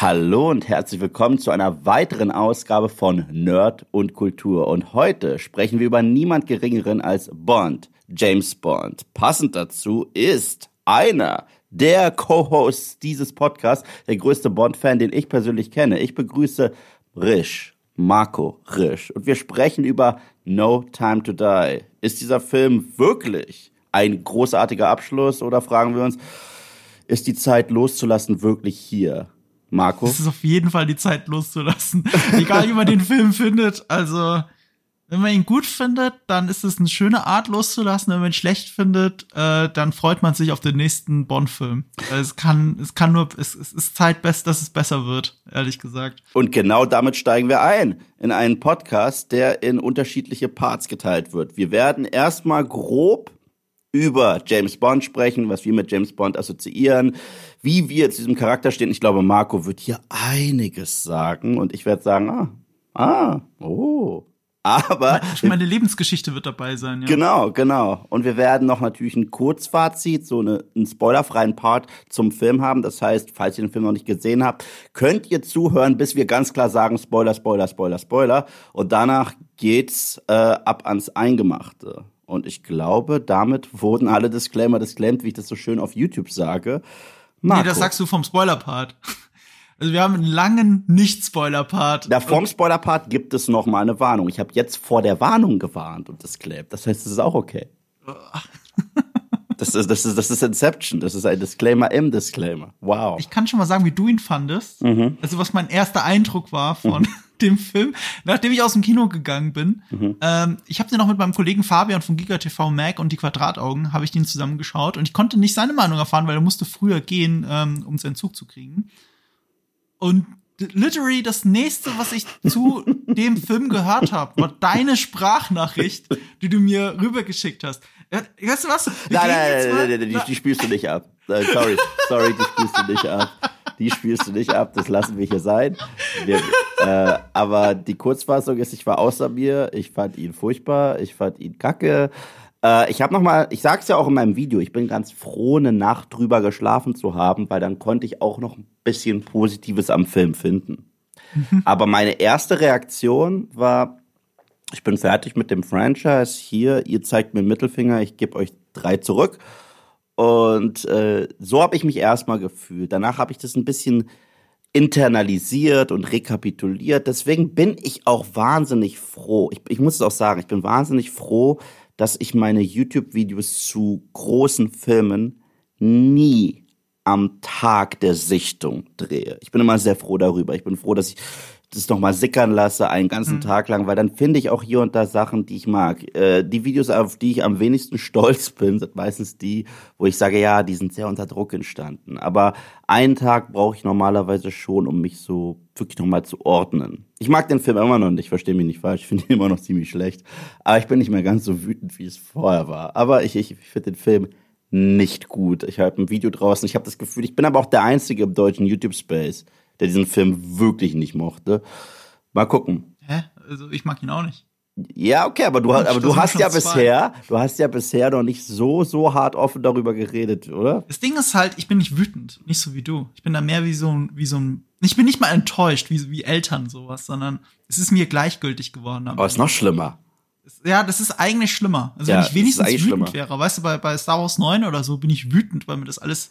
Hallo und herzlich willkommen zu einer weiteren Ausgabe von Nerd und Kultur. Und heute sprechen wir über niemand Geringeren als Bond, James Bond. Passend dazu ist einer der Co-Hosts dieses Podcasts, der größte Bond-Fan, den ich persönlich kenne. Ich begrüße Risch, Marco Risch. Und wir sprechen über No Time to Die. Ist dieser Film wirklich ein großartiger Abschluss oder fragen wir uns, ist die Zeit loszulassen wirklich hier? Marco? Es ist auf jeden Fall die Zeit loszulassen. Egal wie man den Film findet. Also, wenn man ihn gut findet, dann ist es eine schöne Art loszulassen. Wenn man ihn schlecht findet, äh, dann freut man sich auf den nächsten Bond-Film. Es kann, es kann nur, es, es ist Zeit, dass es besser wird, ehrlich gesagt. Und genau damit steigen wir ein in einen Podcast, der in unterschiedliche Parts geteilt wird. Wir werden erstmal grob über James Bond sprechen, was wir mit James Bond assoziieren, wie wir zu diesem Charakter stehen. Ich glaube, Marco wird hier einiges sagen und ich werde sagen, ah, ah, oh. Aber meine Lebensgeschichte wird dabei sein. Ja. Genau, genau. Und wir werden noch natürlich ein Kurzfazit, so eine, einen spoilerfreien Part zum Film haben. Das heißt, falls ihr den Film noch nicht gesehen habt, könnt ihr zuhören, bis wir ganz klar sagen Spoiler, Spoiler, Spoiler, Spoiler. Und danach geht's äh, ab ans Eingemachte. Und ich glaube, damit wurden alle Disclaimer disclaimed, wie ich das so schön auf YouTube sage. Marco. Nee, das sagst du vom Spoiler-Part. Also wir haben einen langen Nicht-Spoiler-Part. Da vorm Spoiler-Part gibt es noch mal eine Warnung. Ich habe jetzt vor der Warnung gewarnt und disclaimed. Das heißt, es ist auch okay. Das ist, das, ist, das ist Inception. Das ist ein Disclaimer im Disclaimer. Wow. Ich kann schon mal sagen, wie du ihn fandest. Mhm. Also was mein erster Eindruck war von, mhm dem Film, nachdem ich aus dem Kino gegangen bin. Mhm. Ähm, ich habe den noch mit meinem Kollegen Fabian von Giga TV Mac und die Quadrataugen, habe ich den zusammen geschaut und ich konnte nicht seine Meinung erfahren, weil er musste früher gehen, ähm, um seinen Zug zu kriegen. Und literally das nächste, was ich zu dem Film gehört habe, war deine Sprachnachricht, die du mir rübergeschickt hast. Weißt du was? Nein, nein, nein, nein, die, die spielst du nicht ab. Sorry, sorry, die spielst du nicht ab die spielst du nicht ab, das lassen wir hier sein. Wir, äh, aber die Kurzfassung ist, ich war außer mir, ich fand ihn furchtbar, ich fand ihn kacke. Äh, ich habe noch mal, ich sag's ja auch in meinem Video, ich bin ganz froh, eine Nacht drüber geschlafen zu haben, weil dann konnte ich auch noch ein bisschen Positives am Film finden. Mhm. Aber meine erste Reaktion war, ich bin fertig mit dem Franchise. Hier, ihr zeigt mir Mittelfinger, ich gebe euch drei zurück. Und äh, so habe ich mich erstmal gefühlt. Danach habe ich das ein bisschen internalisiert und rekapituliert. Deswegen bin ich auch wahnsinnig froh. Ich, ich muss es auch sagen, ich bin wahnsinnig froh, dass ich meine YouTube-Videos zu großen Filmen nie am Tag der Sichtung drehe. Ich bin immer sehr froh darüber. Ich bin froh, dass ich das nochmal sickern lasse, einen ganzen mhm. Tag lang, weil dann finde ich auch hier und da Sachen, die ich mag. Äh, die Videos, auf die ich am wenigsten stolz bin, sind meistens die, wo ich sage, ja, die sind sehr unter Druck entstanden. Aber einen Tag brauche ich normalerweise schon, um mich so wirklich nochmal zu ordnen. Ich mag den Film immer noch nicht, verstehe mich nicht falsch, ich finde ihn immer noch ziemlich schlecht. Aber ich bin nicht mehr ganz so wütend, wie es vorher war. Aber ich, ich, ich finde den Film nicht gut. Ich habe ein Video draußen, ich habe das Gefühl, ich bin aber auch der Einzige im deutschen YouTube-Space, der diesen Film wirklich nicht mochte. Mal gucken. Hä? Also ich mag ihn auch nicht. Ja, okay, aber du, aber du hast ja zwei. bisher, du hast ja bisher noch nicht so, so hart offen darüber geredet, oder? Das Ding ist halt, ich bin nicht wütend, nicht so wie du. Ich bin da mehr wie so ein, wie so ein, ich bin nicht mal enttäuscht, wie, wie Eltern sowas, sondern es ist mir gleichgültig geworden. Aber es ist noch schlimmer. Ja, das ist eigentlich schlimmer. Also ja, wenn ich wenigstens wütend schlimmer. wäre, weißt du, bei, bei Star Wars 9 oder so bin ich wütend, weil mir das alles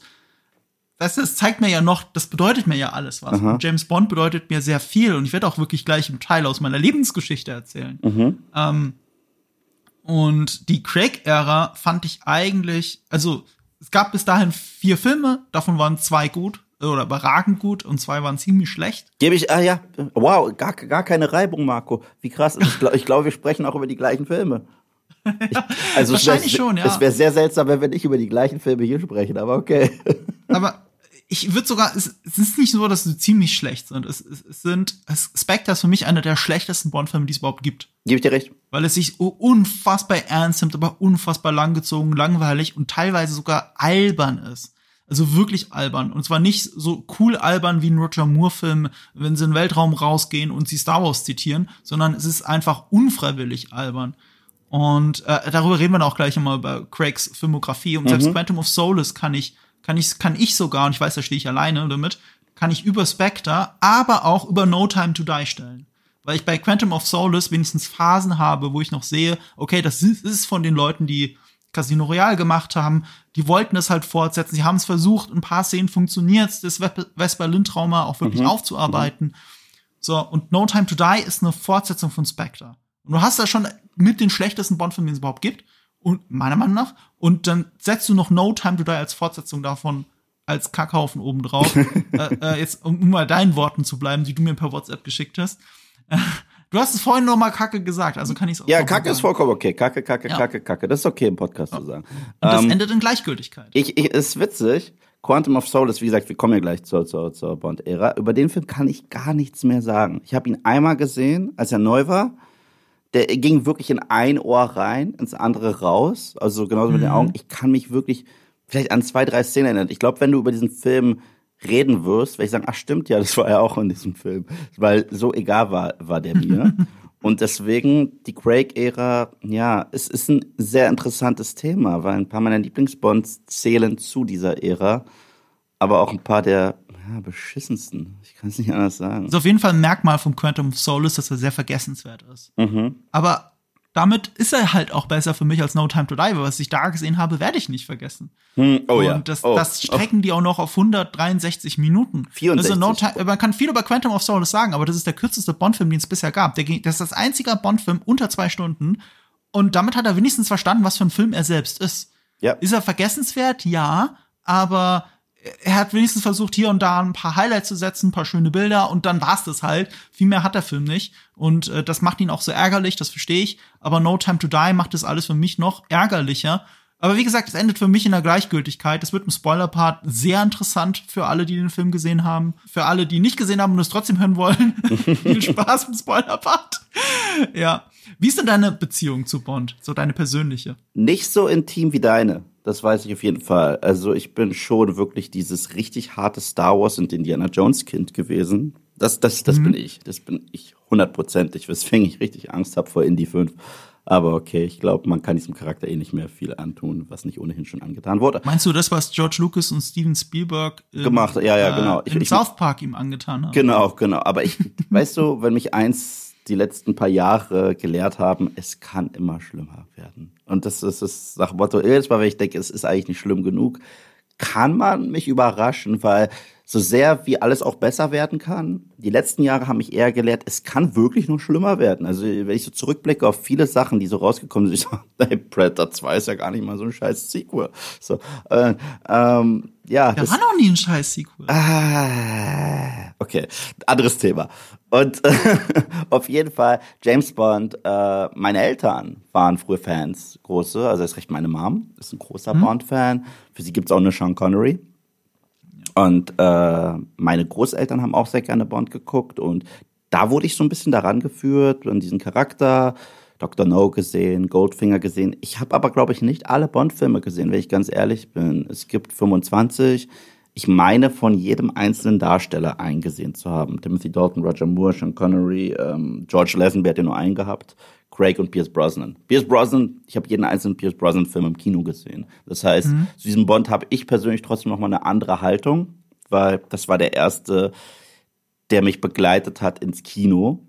weißt du, das zeigt mir ja noch, das bedeutet mir ja alles was. James Bond bedeutet mir sehr viel und ich werde auch wirklich gleich im Teil aus meiner Lebensgeschichte erzählen. Mhm. Ähm, und die Craig-Ära fand ich eigentlich, also es gab bis dahin vier Filme, davon waren zwei gut oder überragend gut und zwei waren ziemlich schlecht. Gebe ich, ah ja, wow, gar, gar keine Reibung, Marco. Wie krass. Ich glaube, glaub, wir sprechen auch über die gleichen Filme. Ich, also Wahrscheinlich schon, ja. Es wäre sehr seltsam, wenn wir nicht über die gleichen Filme hier sprechen, aber okay. Aber ich würde sogar, es, es, ist nicht so, dass sie ziemlich schlecht sind. Es, es, es sind, Spectre ist für mich einer der schlechtesten Bond-Filme, die es überhaupt gibt. Gebe ich dir recht. Weil es sich unfassbar ernst nimmt, aber unfassbar langgezogen, langweilig und teilweise sogar albern ist. Also wirklich albern. Und zwar nicht so cool albern wie ein Roger Moore-Film, wenn sie in den Weltraum rausgehen und sie Star Wars zitieren, sondern es ist einfach unfreiwillig albern. Und äh, darüber reden wir auch gleich immer über Craigs Filmografie. Und mhm. selbst Quantum of Solace kann ich kann ich, kann ich sogar, und ich weiß, da stehe ich alleine damit, kann ich über Spectre, aber auch über No Time to Die stellen. Weil ich bei Quantum of Solace wenigstens Phasen habe, wo ich noch sehe, okay, das ist von den Leuten, die Casino Royale gemacht haben. Die wollten es halt fortsetzen. Sie haben es versucht, ein paar Szenen funktioniert das Vesper Lindtrauma auch wirklich mhm. aufzuarbeiten. Mhm. So, und No Time to Die ist eine Fortsetzung von Spectre. Und du hast da schon mit den schlechtesten Bond-Filmen, den es überhaupt gibt. Und meiner Meinung nach. Und dann setzt du noch No Time to Die als Fortsetzung davon als Kackhaufen obendrauf. äh, äh, jetzt, um, mal deinen Worten zu bleiben, die du mir per WhatsApp geschickt hast. Du hast es vorhin noch mal Kacke gesagt, also kann ich es auch Ja, Kacke sagen. ist vollkommen okay. Kacke, Kacke, ja. Kacke, Kacke. Das ist okay im Podcast ja. zu sagen. Und das ähm, endet in Gleichgültigkeit. Ich, ich, ist witzig. Quantum of Solace, wie gesagt, wir kommen ja gleich zur, zur, zur Bond-Ära. Über den Film kann ich gar nichts mehr sagen. Ich habe ihn einmal gesehen, als er neu war. Der ging wirklich in ein Ohr rein, ins andere raus. Also genauso mit den mhm. Augen. Ich kann mich wirklich vielleicht an zwei, drei Szenen erinnern. Ich glaube, wenn du über diesen Film reden wirst, werde ich sagen, ach stimmt ja, das war ja auch in diesem Film. Weil so egal war, war der mir. Und deswegen die Craig-Ära, ja, es ist ein sehr interessantes Thema, weil ein paar meiner Lieblingsbonds zählen zu dieser Ära, aber auch ein paar der ja, beschissensten. Ich kann es nicht anders sagen. Ist auf jeden Fall ein Merkmal vom Quantum of Solace, dass er sehr vergessenswert ist. Mhm. Aber damit ist er halt auch besser für mich als No Time to Die, weil was ich da gesehen habe, werde ich nicht vergessen. Hm, oh und ja. Das, oh, das strecken oh. die auch noch auf 163 Minuten. 64. Also no Time, man kann viel über Quantum of Solace sagen, aber das ist der kürzeste Bond-Film, den es bisher gab. Der, das ist das einzige Bond-Film unter zwei Stunden. Und damit hat er wenigstens verstanden, was für ein Film er selbst ist. Ja. Ist er vergessenswert? Ja. Aber er hat wenigstens versucht, hier und da ein paar Highlights zu setzen, ein paar schöne Bilder und dann war's das halt. Viel mehr hat der Film nicht. Und äh, das macht ihn auch so ärgerlich, das verstehe ich. Aber No Time to Die macht das alles für mich noch ärgerlicher. Aber wie gesagt, es endet für mich in der Gleichgültigkeit. Es wird im Spoiler-Part sehr interessant für alle, die den Film gesehen haben. Für alle, die nicht gesehen haben und es trotzdem hören wollen. Viel Spaß im Spoiler-Part. ja. Wie ist denn deine Beziehung zu Bond? So deine persönliche? Nicht so intim wie deine. Das weiß ich auf jeden Fall. Also ich bin schon wirklich dieses richtig harte Star Wars und Indiana Jones Kind gewesen. Das, das, das mhm. bin ich. Das bin ich hundertprozentig, weswegen ich richtig Angst habe vor Indie 5. Aber okay, ich glaube, man kann diesem Charakter eh nicht mehr viel antun, was nicht ohnehin schon angetan wurde. Meinst du das, was George Lucas und Steven Spielberg im, gemacht? Ja, ja, genau. Ich, im ich, South Park ihm angetan haben? Genau, genau. Aber ich, weißt du, wenn mich eins die letzten paar Jahre gelehrt haben, es kann immer schlimmer werden. Und das ist das nach Motto, jedes Mal, wenn ich denke, es ist eigentlich nicht schlimm genug, kann man mich überraschen, weil so sehr wie alles auch besser werden kann, die letzten Jahre haben mich eher gelehrt, es kann wirklich nur schlimmer werden. Also wenn ich so zurückblicke auf viele Sachen, die so rausgekommen sind, ich so, hey, Predator 2 ist ja gar nicht mal so ein scheiß Sequel. So, äh, ähm, ja. Da war noch nie ein scheiß Sequel. Ah, okay, anderes Thema. Und auf jeden Fall, James Bond, äh, meine Eltern waren früher Fans, große, also ist recht meine Mom, ist ein großer mhm. Bond-Fan. Für sie gibt's auch eine Sean Connery. Und äh, meine Großeltern haben auch sehr gerne Bond geguckt und da wurde ich so ein bisschen daran geführt, an diesen Charakter, Dr. No gesehen, Goldfinger gesehen. Ich habe aber, glaube ich, nicht alle Bond-Filme gesehen, wenn ich ganz ehrlich bin. Es gibt 25 ich meine, von jedem einzelnen Darsteller eingesehen zu haben. Timothy Dalton, Roger Moore, Sean Connery, ähm, George Lazenby hat ja nur einen gehabt, Craig und Pierce Brosnan. Pierce Brosnan, ich habe jeden einzelnen Pierce Brosnan-Film im Kino gesehen. Das heißt, mhm. zu diesem Bond habe ich persönlich trotzdem noch mal eine andere Haltung, weil das war der erste, der mich begleitet hat ins Kino.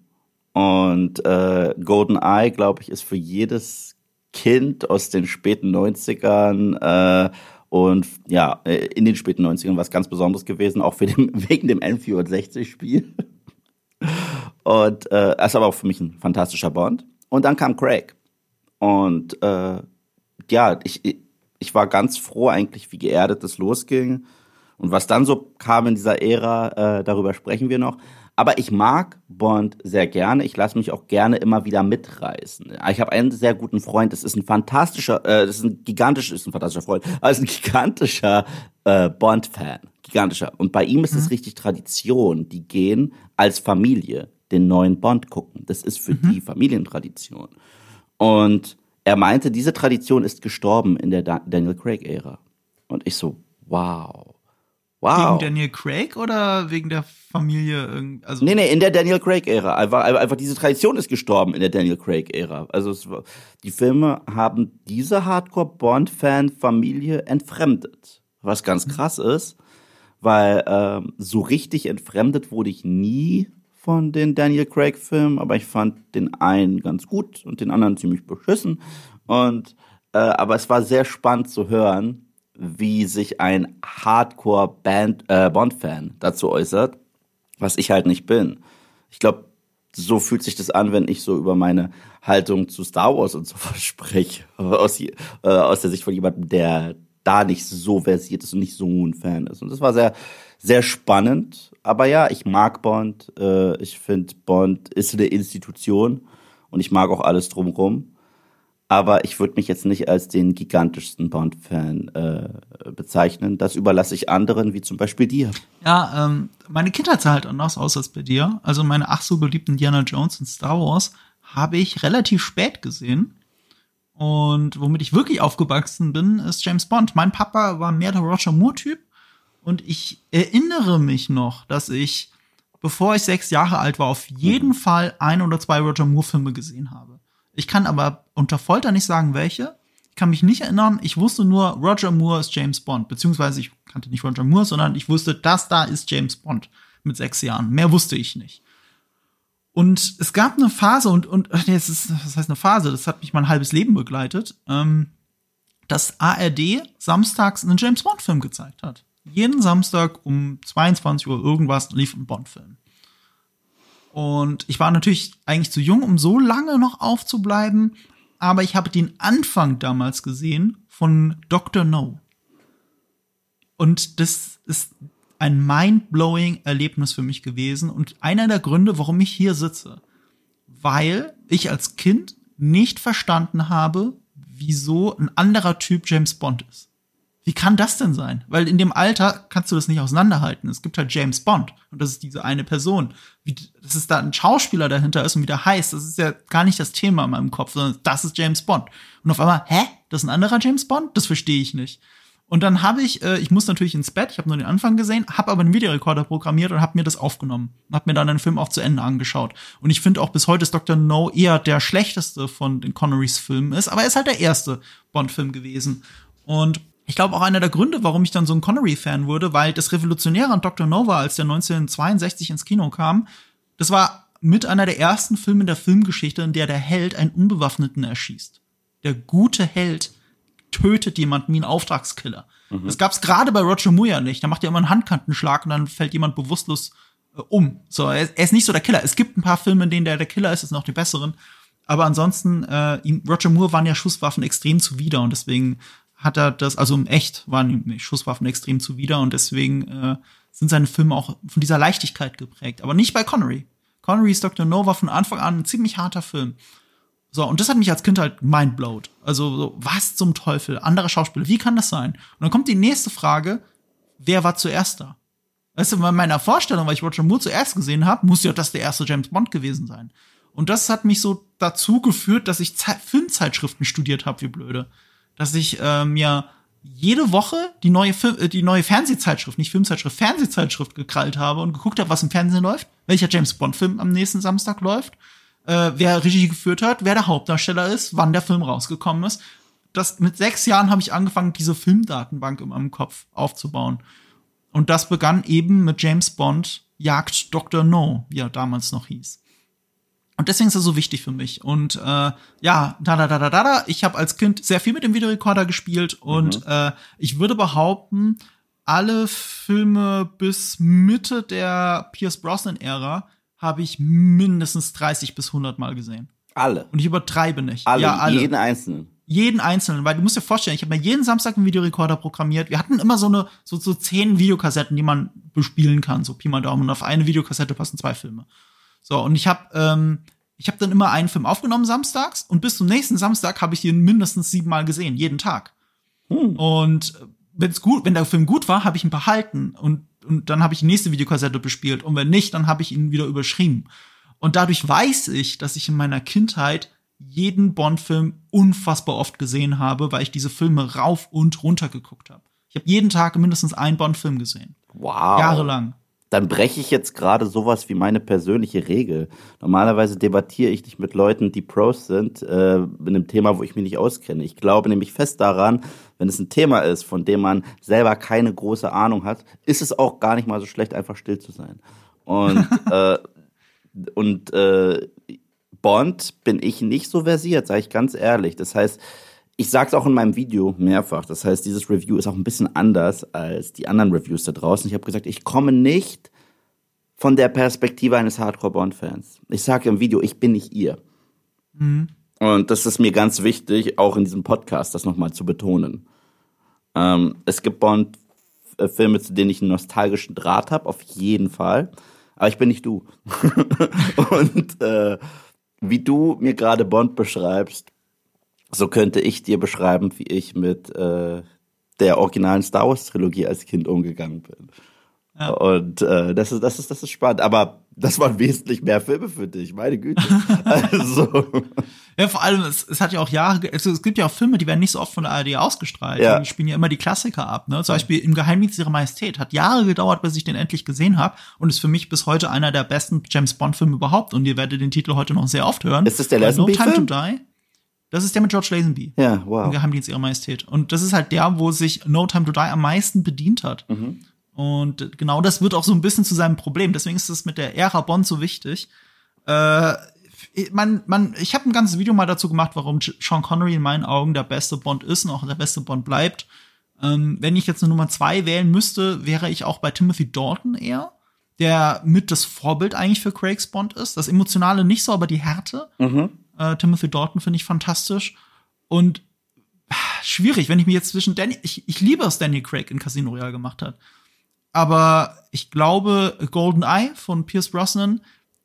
Und äh, Golden Eye, glaube ich, ist für jedes Kind aus den späten 90ern äh, und ja, äh, in den späten 90ern was ganz Besonderes gewesen, auch für den, wegen dem N64-Spiel. Und äh, ist aber auch für mich ein fantastischer Bond. Und dann kam Craig. Und äh, ja, ich, ich war ganz froh eigentlich, wie geerdet es losging. Und was dann so kam in dieser Ära, äh, darüber sprechen wir noch. Aber ich mag Bond sehr gerne. Ich lasse mich auch gerne immer wieder mitreißen. Ich habe einen sehr guten Freund. Das ist ein fantastischer, äh, das ist ein gigantischer, ist ein fantastischer Freund, aber ist ein gigantischer äh, Bond-Fan. Gigantischer. Und bei ihm ist es mhm. richtig Tradition. Die gehen als Familie den neuen Bond gucken. Das ist für mhm. die Familientradition. Und er meinte, diese Tradition ist gestorben in der Daniel Craig-Ära. Und ich so, wow. Wow. Wegen Daniel Craig oder wegen der Familie? Also nee, nee, in der Daniel Craig-Ära. Einfach, einfach diese Tradition ist gestorben in der Daniel Craig-Ära. Also es, die Filme haben diese Hardcore-Bond-Fan-Familie entfremdet. Was ganz mhm. krass ist, weil ähm, so richtig entfremdet wurde ich nie von den Daniel Craig-Filmen, aber ich fand den einen ganz gut und den anderen ziemlich beschissen. Und äh, aber es war sehr spannend zu hören, wie sich ein Hardcore-Bond-Fan äh, dazu äußert, was ich halt nicht bin. Ich glaube, so fühlt sich das an, wenn ich so über meine Haltung zu Star Wars und so spreche. Aus, äh, aus der Sicht von jemandem, der da nicht so versiert ist und nicht so ein Fan ist. Und das war sehr, sehr spannend. Aber ja, ich mag Bond. Äh, ich finde, Bond ist eine Institution und ich mag auch alles drumherum. Aber ich würde mich jetzt nicht als den gigantischsten Bond-Fan äh, bezeichnen. Das überlasse ich anderen, wie zum Beispiel dir. Ja, ähm, meine Kindheit sah halt anders aus als bei dir. Also meine ach so beliebten Indiana Jones und Star Wars habe ich relativ spät gesehen. Und womit ich wirklich aufgewachsen bin, ist James Bond. Mein Papa war mehr der Roger Moore-Typ. Und ich erinnere mich noch, dass ich, bevor ich sechs Jahre alt war, auf jeden mhm. Fall ein oder zwei Roger Moore-Filme gesehen habe. Ich kann aber unter Folter nicht sagen, welche. Ich kann mich nicht erinnern. Ich wusste nur, Roger Moore ist James Bond. Beziehungsweise ich kannte nicht Roger Moore, sondern ich wusste, das da ist James Bond mit sechs Jahren. Mehr wusste ich nicht. Und es gab eine Phase und, und nee, es ist, was heißt eine Phase? Das hat mich mein halbes Leben begleitet, ähm, dass ARD samstags einen James Bond-Film gezeigt hat. Jeden Samstag um 22 Uhr irgendwas lief ein Bond-Film. Und ich war natürlich eigentlich zu jung, um so lange noch aufzubleiben, aber ich habe den Anfang damals gesehen von Dr. No. Und das ist ein mind-blowing Erlebnis für mich gewesen und einer der Gründe, warum ich hier sitze. Weil ich als Kind nicht verstanden habe, wieso ein anderer Typ James Bond ist. Wie kann das denn sein? Weil in dem Alter kannst du das nicht auseinanderhalten. Es gibt halt James Bond und das ist diese eine Person. Wie, dass es da ein Schauspieler dahinter ist und wie der heißt, das ist ja gar nicht das Thema in meinem Kopf, sondern das ist James Bond. Und auf einmal, hä? Das ist ein anderer James Bond? Das verstehe ich nicht. Und dann habe ich, äh, ich muss natürlich ins Bett, ich habe nur den Anfang gesehen, habe aber einen Videorekorder programmiert und habe mir das aufgenommen. Habe mir dann den Film auch zu Ende angeschaut. Und ich finde auch bis heute ist Dr. No eher der schlechteste von den Connerys Filmen ist, aber er ist halt der erste Bond-Film gewesen. Und ich glaube auch einer der Gründe, warum ich dann so ein Connery-Fan wurde, weil das Revolutionäre an Dr. No war, als der 1962 ins Kino kam, das war mit einer der ersten Filme der Filmgeschichte, in der der Held einen Unbewaffneten erschießt. Der gute Held tötet jemanden wie ein Auftragskiller. Mhm. Das gab's gerade bei Roger Moore ja nicht. Da macht er immer einen Handkantenschlag und dann fällt jemand bewusstlos äh, um. So, er, er, ist nicht so der Killer. Es gibt ein paar Filme, in denen der der Killer ist, das sind auch die besseren. Aber ansonsten, äh, ihm, Roger Moore waren ja Schusswaffen extrem zuwider und deswegen hat er das, also im Echt waren ihm Schusswaffen extrem zuwider und deswegen äh, sind seine Filme auch von dieser Leichtigkeit geprägt. Aber nicht bei Connery. Connerys Dr. No war von Anfang an ein ziemlich harter Film. So, und das hat mich als Kind halt mindblowed. Also, so, was zum Teufel? Andere Schauspieler, wie kann das sein? Und dann kommt die nächste Frage, wer war zuerst da? Weißt du, bei meiner Vorstellung, weil ich Roger Moore zuerst gesehen habe, muss ja das der erste James Bond gewesen sein. Und das hat mich so dazu geführt, dass ich Filmzeitschriften studiert habe, wie blöde. Dass ich äh, mir jede Woche die neue, Film, äh, die neue Fernsehzeitschrift, nicht Filmzeitschrift, Fernsehzeitschrift gekrallt habe und geguckt habe, was im Fernsehen läuft, welcher James Bond-Film am nächsten Samstag läuft äh, wer Regie geführt hat, wer der Hauptdarsteller ist, wann der Film rausgekommen ist. Das, mit sechs Jahren habe ich angefangen, diese Filmdatenbank in meinem Kopf aufzubauen. Und das begann eben mit James Bond Jagd Dr. No, wie er damals noch hieß. Und deswegen ist er so wichtig für mich. Und äh, ja, da da da da da da. Ich habe als Kind sehr viel mit dem Videorekorder gespielt und mhm. äh, ich würde behaupten, alle Filme bis Mitte der Pierce Brosnan-Ära habe ich mindestens 30 bis 100 Mal gesehen. Alle. Und ich übertreibe nicht. Alle, ja, alle. jeden einzelnen. Jeden einzelnen, weil du musst dir vorstellen, ich habe mir jeden Samstag einen Videorekorder programmiert. Wir hatten immer so eine so so zehn Videokassetten, die man bespielen kann, so Pi mal Daumen. Und auf eine Videokassette passen zwei Filme. So und ich habe ähm, ich habe dann immer einen Film aufgenommen samstags und bis zum nächsten Samstag habe ich ihn mindestens siebenmal gesehen, jeden Tag. Hm. Und wenn's gut, wenn der Film gut war, habe ich ihn behalten und und dann habe ich die nächste Videokassette bespielt und wenn nicht, dann habe ich ihn wieder überschrieben. Und dadurch weiß ich, dass ich in meiner Kindheit jeden Bond-Film unfassbar oft gesehen habe, weil ich diese Filme rauf und runter geguckt habe. Ich habe jeden Tag mindestens einen Bond-Film gesehen. Wow. Jahrelang. Dann breche ich jetzt gerade sowas wie meine persönliche Regel. Normalerweise debattiere ich nicht mit Leuten, die Pros sind, äh, mit einem Thema, wo ich mich nicht auskenne. Ich glaube nämlich fest daran, wenn es ein Thema ist, von dem man selber keine große Ahnung hat, ist es auch gar nicht mal so schlecht, einfach still zu sein. Und, äh, und äh, Bond bin ich nicht so versiert, sage ich ganz ehrlich. Das heißt, ich sage es auch in meinem Video mehrfach. Das heißt, dieses Review ist auch ein bisschen anders als die anderen Reviews da draußen. Ich habe gesagt, ich komme nicht von der Perspektive eines Hardcore-Bond-Fans. Ich sage im Video, ich bin nicht ihr. Mhm. Und das ist mir ganz wichtig, auch in diesem Podcast das nochmal zu betonen. Ähm, es gibt Bond-Filme, zu denen ich einen nostalgischen Draht habe, auf jeden Fall. Aber ich bin nicht du. Und äh, wie du mir gerade Bond beschreibst, so könnte ich dir beschreiben, wie ich mit äh, der originalen Star Wars Trilogie als Kind umgegangen bin. Ja. Und äh, das ist das ist das ist spannend, aber das waren wesentlich mehr Filme für dich, meine Güte. also ja, vor allem es, es hat ja auch Jahre, also es gibt ja auch Filme, die werden nicht so oft von der ARD ausgestrahlt. Ja. Die spielen ja immer die Klassiker ab. Ne? Zum Beispiel im Geheimdienst ihrer Majestät hat Jahre gedauert, bis ich den endlich gesehen habe und ist für mich bis heute einer der besten James Bond Filme überhaupt. Und ihr werdet den Titel heute noch sehr oft hören. Ist das der Lazenby No Time to Die? Das ist der mit George Lazenby. Ja, wow. Im Geheimdienst ihrer Majestät. Und das ist halt der, wo sich No Time to Die am meisten bedient hat. Mhm. Und genau das wird auch so ein bisschen zu seinem Problem. Deswegen ist es mit der Ära Bond so wichtig. Äh, man, man, ich habe ein ganzes Video mal dazu gemacht, warum Sean Connery in meinen Augen der beste Bond ist und auch der beste Bond bleibt. Ähm, wenn ich jetzt eine Nummer zwei wählen müsste, wäre ich auch bei Timothy Dalton eher, der mit das Vorbild eigentlich für Craigs Bond ist. Das Emotionale nicht so, aber die Härte. Mhm. Äh, Timothy Dalton finde ich fantastisch. Und ah, schwierig, wenn ich mir jetzt zwischen Danny, ich, ich liebe, was Daniel Craig in Casino Royale gemacht hat. Aber ich glaube, Golden Eye von Pierce Brosnan,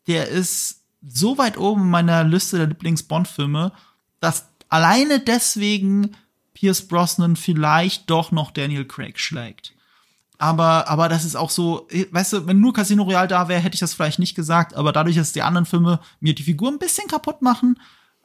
der ist so weit oben in meiner Liste der Lieblings-Bond-Filme, dass alleine deswegen Pierce Brosnan vielleicht doch noch Daniel Craig schlägt. Aber, aber das ist auch so, weißt du, wenn nur Casino Royale da wäre, hätte ich das vielleicht nicht gesagt, aber dadurch, dass die anderen Filme mir die Figur ein bisschen kaputt machen,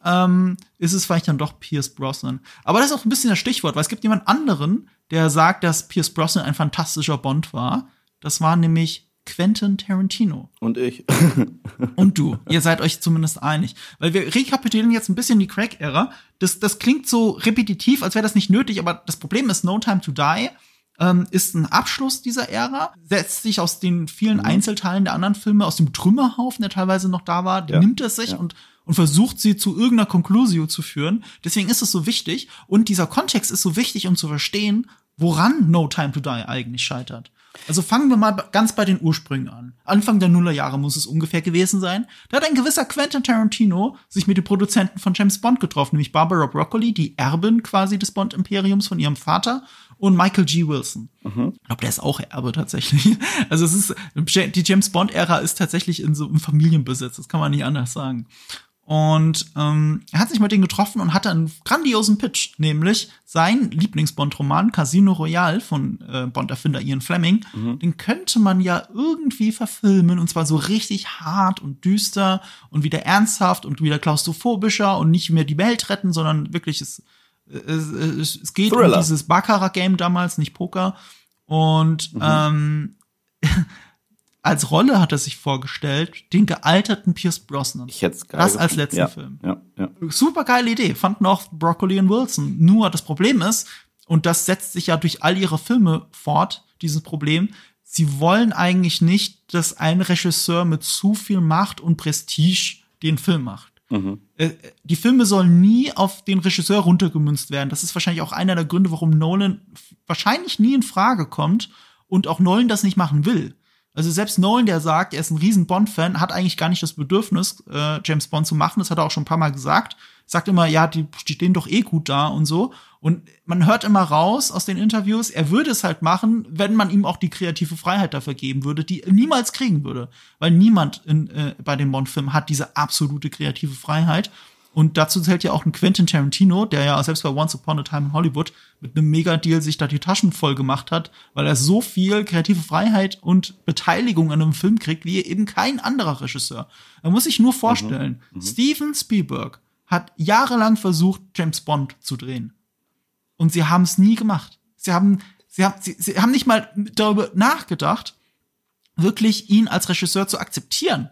ähm, ist es vielleicht dann doch Pierce Brosnan. Aber das ist auch ein bisschen das Stichwort, weil es gibt jemand anderen, der sagt, dass Pierce Brosnan ein fantastischer Bond war. Das war nämlich Quentin Tarantino. Und ich. Und du. Ihr seid euch zumindest einig. Weil wir rekapitulieren jetzt ein bisschen die Craig-Ära. Das, das klingt so repetitiv, als wäre das nicht nötig, aber das Problem ist No Time to Die ähm, ist ein Abschluss dieser Ära, setzt sich aus den vielen mhm. Einzelteilen der anderen Filme, aus dem Trümmerhaufen, der teilweise noch da war, ja. nimmt es sich ja. und und versucht sie zu irgendeiner Conclusio zu führen. Deswegen ist es so wichtig und dieser Kontext ist so wichtig, um zu verstehen, woran No Time to Die eigentlich scheitert. Also fangen wir mal ganz bei den Ursprüngen an. Anfang der Nullerjahre muss es ungefähr gewesen sein. Da hat ein gewisser Quentin Tarantino sich mit den Produzenten von James Bond getroffen, nämlich Barbara Broccoli, die Erbin quasi des Bond-Imperiums von ihrem Vater, und Michael G. Wilson. Mhm. Ich glaube, der ist auch Erbe tatsächlich. Also es ist, die James Bond-Ära ist tatsächlich in so einem Familienbesitz, das kann man nicht anders sagen. Und ähm, er hat sich mit denen getroffen und hatte einen grandiosen Pitch, nämlich sein Lieblingsbond-Roman Casino Royale von äh, Bond-Erfinder Ian Fleming. Mhm. Den könnte man ja irgendwie verfilmen und zwar so richtig hart und düster und wieder ernsthaft und wieder klaustrophobischer und nicht mehr die Welt retten, sondern wirklich es, es, es, es geht Thriller. um dieses Baccarat-Game damals, nicht Poker. Und mhm. ähm, als Rolle hat er sich vorgestellt, den gealterten Pierce Brosnan. Ich hätte geil Das als letzten ja, Film. Ja, ja. Super geile Idee. Fanden auch Broccoli und Wilson. Nur das Problem ist, und das setzt sich ja durch all ihre Filme fort, dieses Problem, sie wollen eigentlich nicht, dass ein Regisseur mit zu viel Macht und Prestige den Film macht. Mhm. Äh, die Filme sollen nie auf den Regisseur runtergemünzt werden. Das ist wahrscheinlich auch einer der Gründe, warum Nolan wahrscheinlich nie in Frage kommt und auch Nolan das nicht machen will. Also selbst Nolan, der sagt, er ist ein riesen Bond-Fan, hat eigentlich gar nicht das Bedürfnis, äh, James Bond zu machen. Das hat er auch schon ein paar Mal gesagt. Sagt immer, ja, die, stehen doch eh gut da und so. Und man hört immer raus aus den Interviews, er würde es halt machen, wenn man ihm auch die kreative Freiheit dafür geben würde, die er niemals kriegen würde. Weil niemand in, äh, bei den Bond-Filmen hat diese absolute kreative Freiheit. Und dazu zählt ja auch ein Quentin Tarantino, der ja selbst bei Once Upon a Time in Hollywood mit einem Mega-Deal sich da die Taschen voll gemacht hat, weil er so viel kreative Freiheit und Beteiligung an einem Film kriegt, wie eben kein anderer Regisseur. Man muss sich nur vorstellen, mhm. Mhm. Steven Spielberg hat jahrelang versucht, James Bond zu drehen. Und sie haben es nie gemacht. Sie haben, sie haben, sie, sie haben nicht mal darüber nachgedacht, wirklich ihn als Regisseur zu akzeptieren.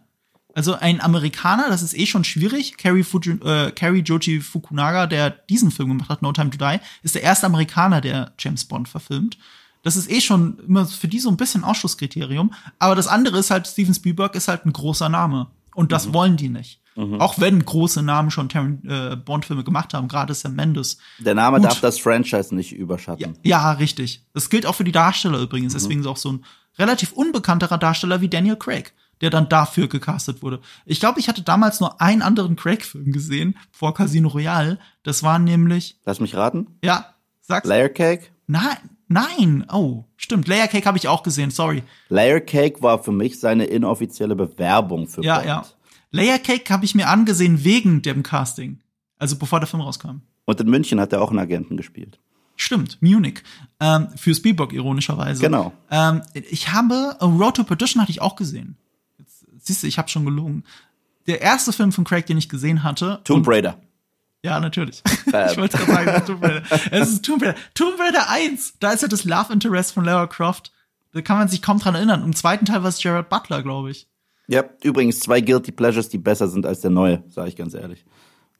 Also ein Amerikaner, das ist eh schon schwierig. Kerry, Fuji, äh, Kerry Joji Fukunaga, der diesen Film gemacht hat, No Time to Die, ist der erste Amerikaner, der James Bond verfilmt. Das ist eh schon immer für die so ein bisschen Ausschlusskriterium. Aber das andere ist halt, Steven Spielberg ist halt ein großer Name. Und das mhm. wollen die nicht. Mhm. Auch wenn große Namen schon äh, Bond-Filme gemacht haben, gerade Sam Mendes. Der Name Gut. darf das Franchise nicht überschatten. Ja, ja, richtig. Das gilt auch für die Darsteller übrigens. Mhm. Deswegen ist auch so ein relativ unbekannterer Darsteller wie Daniel Craig, der dann dafür gecastet wurde. Ich glaube, ich hatte damals nur einen anderen Craig-Film gesehen vor Casino Royale. Das war nämlich. Lass mich raten. Ja, sag's. Layer Cake? Nein, nein. Oh, stimmt. Layer Cake habe ich auch gesehen. Sorry. Layer Cake war für mich seine inoffizielle Bewerbung für ja, Bond. Ja, ja. Layer Cake habe ich mir angesehen wegen dem Casting. Also bevor der Film rauskam. Und in München hat er auch einen Agenten gespielt. Stimmt, Munich. Ähm, für Spielberg ironischerweise. Genau. Ähm, ich habe uh, Road to Perdition hatte ich auch gesehen. Jetzt, siehst du, ich habe schon gelogen. Der erste Film von Craig, den ich gesehen hatte. Tomb Raider. Ja, natürlich. Ich wollte gerade sagen, Tomb Raider. Es ist Tomb Raider. Tomb Raider 1. Da ist ja das Love Interest von Lara Croft. Da kann man sich kaum dran erinnern. Im zweiten Teil war es Jared Butler, glaube ich. Ja, übrigens zwei Guilty Pleasures, die besser sind als der neue, sage ich ganz ehrlich.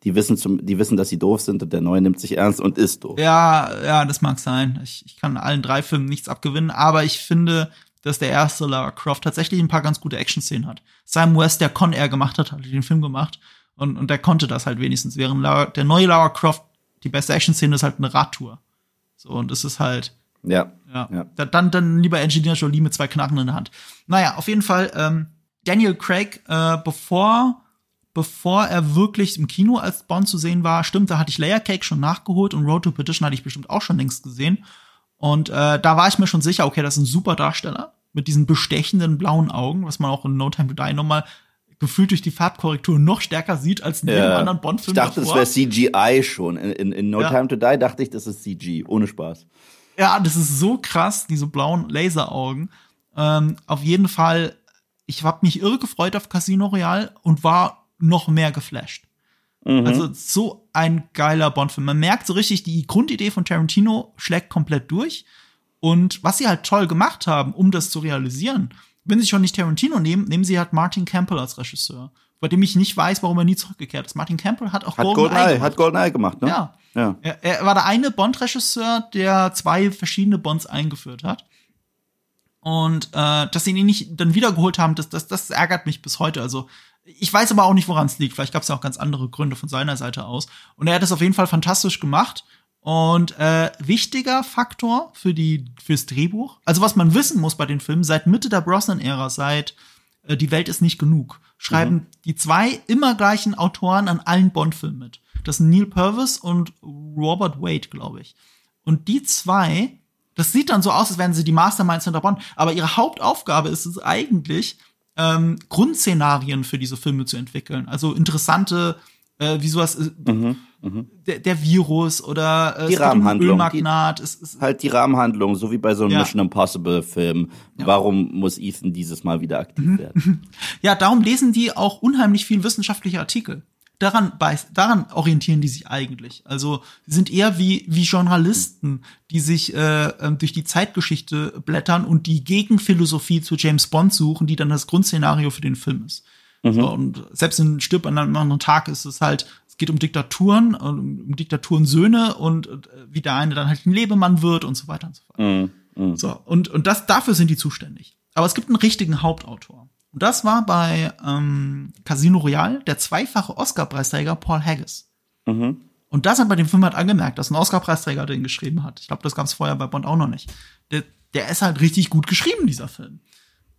Die wissen, zum, die wissen, dass sie doof sind und der neue nimmt sich ernst und ist doof. Ja, ja, das mag sein. Ich, ich kann allen drei Filmen nichts abgewinnen, aber ich finde, dass der erste Lara Croft tatsächlich ein paar ganz gute Action-Szenen hat. Sam West, der Con Air gemacht hat, hat den Film gemacht und, und der konnte das halt wenigstens. Während Lara, der neue Lara Croft, die beste Action-Szene ist halt eine Radtour. So, und es ist halt. Ja. Ja. ja. Dann, dann lieber Engineer Jolie mit zwei Knacken in der Hand. Naja, auf jeden Fall, ähm, Daniel Craig, äh, bevor, bevor er wirklich im Kino als Bond zu sehen war, stimmt, da hatte ich Layer Cake schon nachgeholt und Road to Petition hatte ich bestimmt auch schon längst gesehen. Und äh, da war ich mir schon sicher, okay, das ist ein super Darsteller mit diesen bestechenden blauen Augen, was man auch in No Time to Die nochmal gefühlt durch die Farbkorrektur noch stärker sieht als in ja. jedem anderen Bond-Film. Ich dachte, davor. das wäre CGI schon. In, in, in No ja. Time to Die dachte ich, das ist CG, ohne Spaß. Ja, das ist so krass, diese blauen Laseraugen. Ähm, auf jeden Fall ich habe mich irre gefreut auf Casino Royale und war noch mehr geflasht. Mhm. Also so ein geiler Bond-Film. Man merkt so richtig, die Grundidee von Tarantino schlägt komplett durch. Und was sie halt toll gemacht haben, um das zu realisieren, wenn sie schon nicht Tarantino nehmen, nehmen sie halt Martin Campbell als Regisseur, bei dem ich nicht weiß, warum er nie zurückgekehrt ist. Martin Campbell hat auch hat GoldenEye Gold hat GoldenEye gemacht, ne? Ja. ja. Er, er war der eine Bond-Regisseur, der zwei verschiedene Bonds eingeführt hat. Und äh, dass sie ihn nicht dann wiedergeholt haben, das, das, das ärgert mich bis heute. Also ich weiß aber auch nicht, woran es liegt. Vielleicht gab es ja auch ganz andere Gründe von seiner Seite aus. Und er hat es auf jeden Fall fantastisch gemacht. Und äh, wichtiger Faktor für die fürs Drehbuch, also was man wissen muss bei den Filmen, seit Mitte der Brosnan-Ära, seit äh, Die Welt ist nicht genug, schreiben mhm. die zwei immer gleichen Autoren an allen Bond-Filmen mit. Das sind Neil Purvis und Robert Wade, glaube ich. Und die zwei das sieht dann so aus, als wären sie die Masterminds hinter Bond. Aber ihre Hauptaufgabe ist es eigentlich, ähm, Grundszenarien für diese Filme zu entwickeln. Also interessante, äh, wie sowas, äh, mhm, mh. der, der, Virus oder äh, die Rahmenhandlung. Ölmagnat. Die, es, es, halt die Rahmenhandlung, so wie bei so einem ja. Mission Impossible Film. Ja. Warum muss Ethan dieses Mal wieder aktiv mhm. werden? Ja, darum lesen die auch unheimlich viel wissenschaftliche Artikel daran, beiß, daran orientieren die sich eigentlich. Also sie sind eher wie, wie Journalisten, die sich äh, ähm, durch die Zeitgeschichte blättern und die Gegenphilosophie zu James Bond suchen, die dann das Grundszenario für den Film ist. Mhm. So, und selbst in Stirb an einem anderen Tag ist es halt, es geht um Diktaturen, um, um Diktaturensöhne und äh, wie der eine dann halt ein Lebemann wird und so weiter und so fort. Mhm. Mhm. So, und, und das, dafür sind die zuständig. Aber es gibt einen richtigen Hauptautor. Und das war bei ähm, Casino Royale der zweifache Oscar-Preisträger Paul Haggis. Mhm. Und das hat bei dem Film halt angemerkt, dass ein Oscar-Preisträger den geschrieben hat. Ich glaube, das gab es vorher bei Bond auch noch nicht. Der, der ist halt richtig gut geschrieben, dieser Film.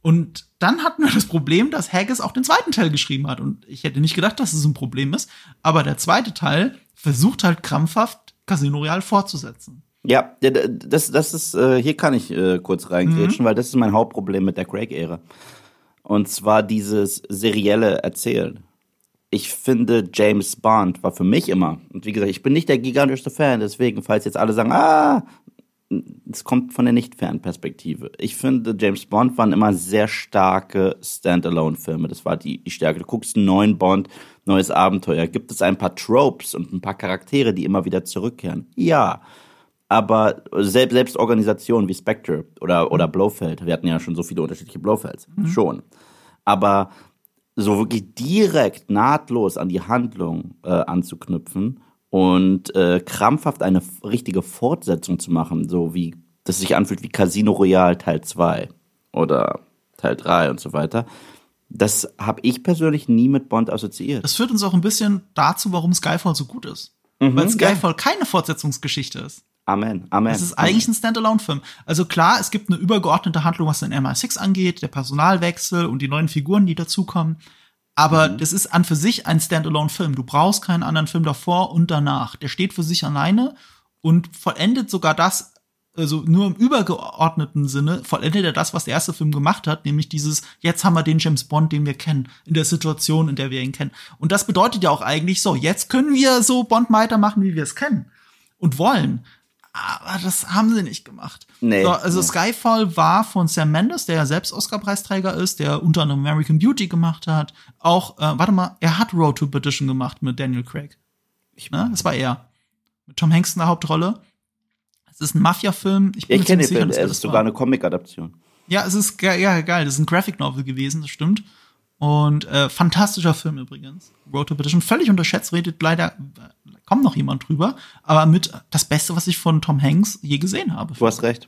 Und dann hatten wir das Problem, dass Haggis auch den zweiten Teil geschrieben hat. Und ich hätte nicht gedacht, dass es ein Problem ist. Aber der zweite Teil versucht halt krampfhaft, Casino Royale fortzusetzen. Ja, das, das ist, äh, hier kann ich äh, kurz reingrätschen, mhm. weil das ist mein Hauptproblem mit der Craig-Ära. Und zwar dieses serielle Erzählen. Ich finde, James Bond war für mich immer, und wie gesagt, ich bin nicht der gigantischste Fan, deswegen, falls jetzt alle sagen, ah, es kommt von der Nicht-Fan-Perspektive. Ich finde, James Bond waren immer sehr starke Standalone-Filme. Das war die, die Stärke. Du guckst einen neuen Bond, neues Abenteuer. Gibt es ein paar Tropes und ein paar Charaktere, die immer wieder zurückkehren? Ja. Aber selbst, selbst Organisationen wie Spectre oder, oder Blofeld, wir hatten ja schon so viele unterschiedliche Blofelds, mhm. schon. Aber so wirklich direkt nahtlos an die Handlung äh, anzuknüpfen und äh, krampfhaft eine richtige Fortsetzung zu machen, so wie das sich anfühlt wie Casino Royale Teil 2 oder Teil 3 und so weiter. Das habe ich persönlich nie mit Bond assoziiert. Das führt uns auch ein bisschen dazu, warum Skyfall so gut ist. Mhm, Weil Skyfall ja. keine Fortsetzungsgeschichte ist. Amen, Amen. Es ist eigentlich ein Standalone-Film. Also klar, es gibt eine übergeordnete Handlung, was den MI6 angeht, der Personalwechsel und die neuen Figuren, die dazukommen. Aber mhm. das ist an für sich ein Standalone-Film. Du brauchst keinen anderen Film davor und danach. Der steht für sich alleine und vollendet sogar das, also nur im übergeordneten Sinne, vollendet er das, was der erste Film gemacht hat, nämlich dieses, jetzt haben wir den James Bond, den wir kennen, in der Situation, in der wir ihn kennen. Und das bedeutet ja auch eigentlich so, jetzt können wir so Bond weitermachen, wie wir es kennen und wollen. Aber das haben sie nicht gemacht. Nee, so, also nee. Skyfall war von Sam Mendes, der ja selbst Oscar-Preisträger ist, der unter anderem American Beauty gemacht hat. Auch, äh, warte mal, er hat Road to Perdition gemacht mit Daniel Craig. Ich, ne? Das war er. Mit Tom Hanks in der Hauptrolle. Es ist ein Mafia-Film. Ich, bin ich kenne den Film, es ist sogar eine Comic-Adaption. Ja, es ist ja geil. Das ist ein Graphic Novel gewesen, das stimmt. Und äh, fantastischer Film übrigens. Road to Perdition. Völlig unterschätzt, redet leider kommt noch jemand drüber, aber mit das Beste, was ich von Tom Hanks je gesehen habe. Du hast recht.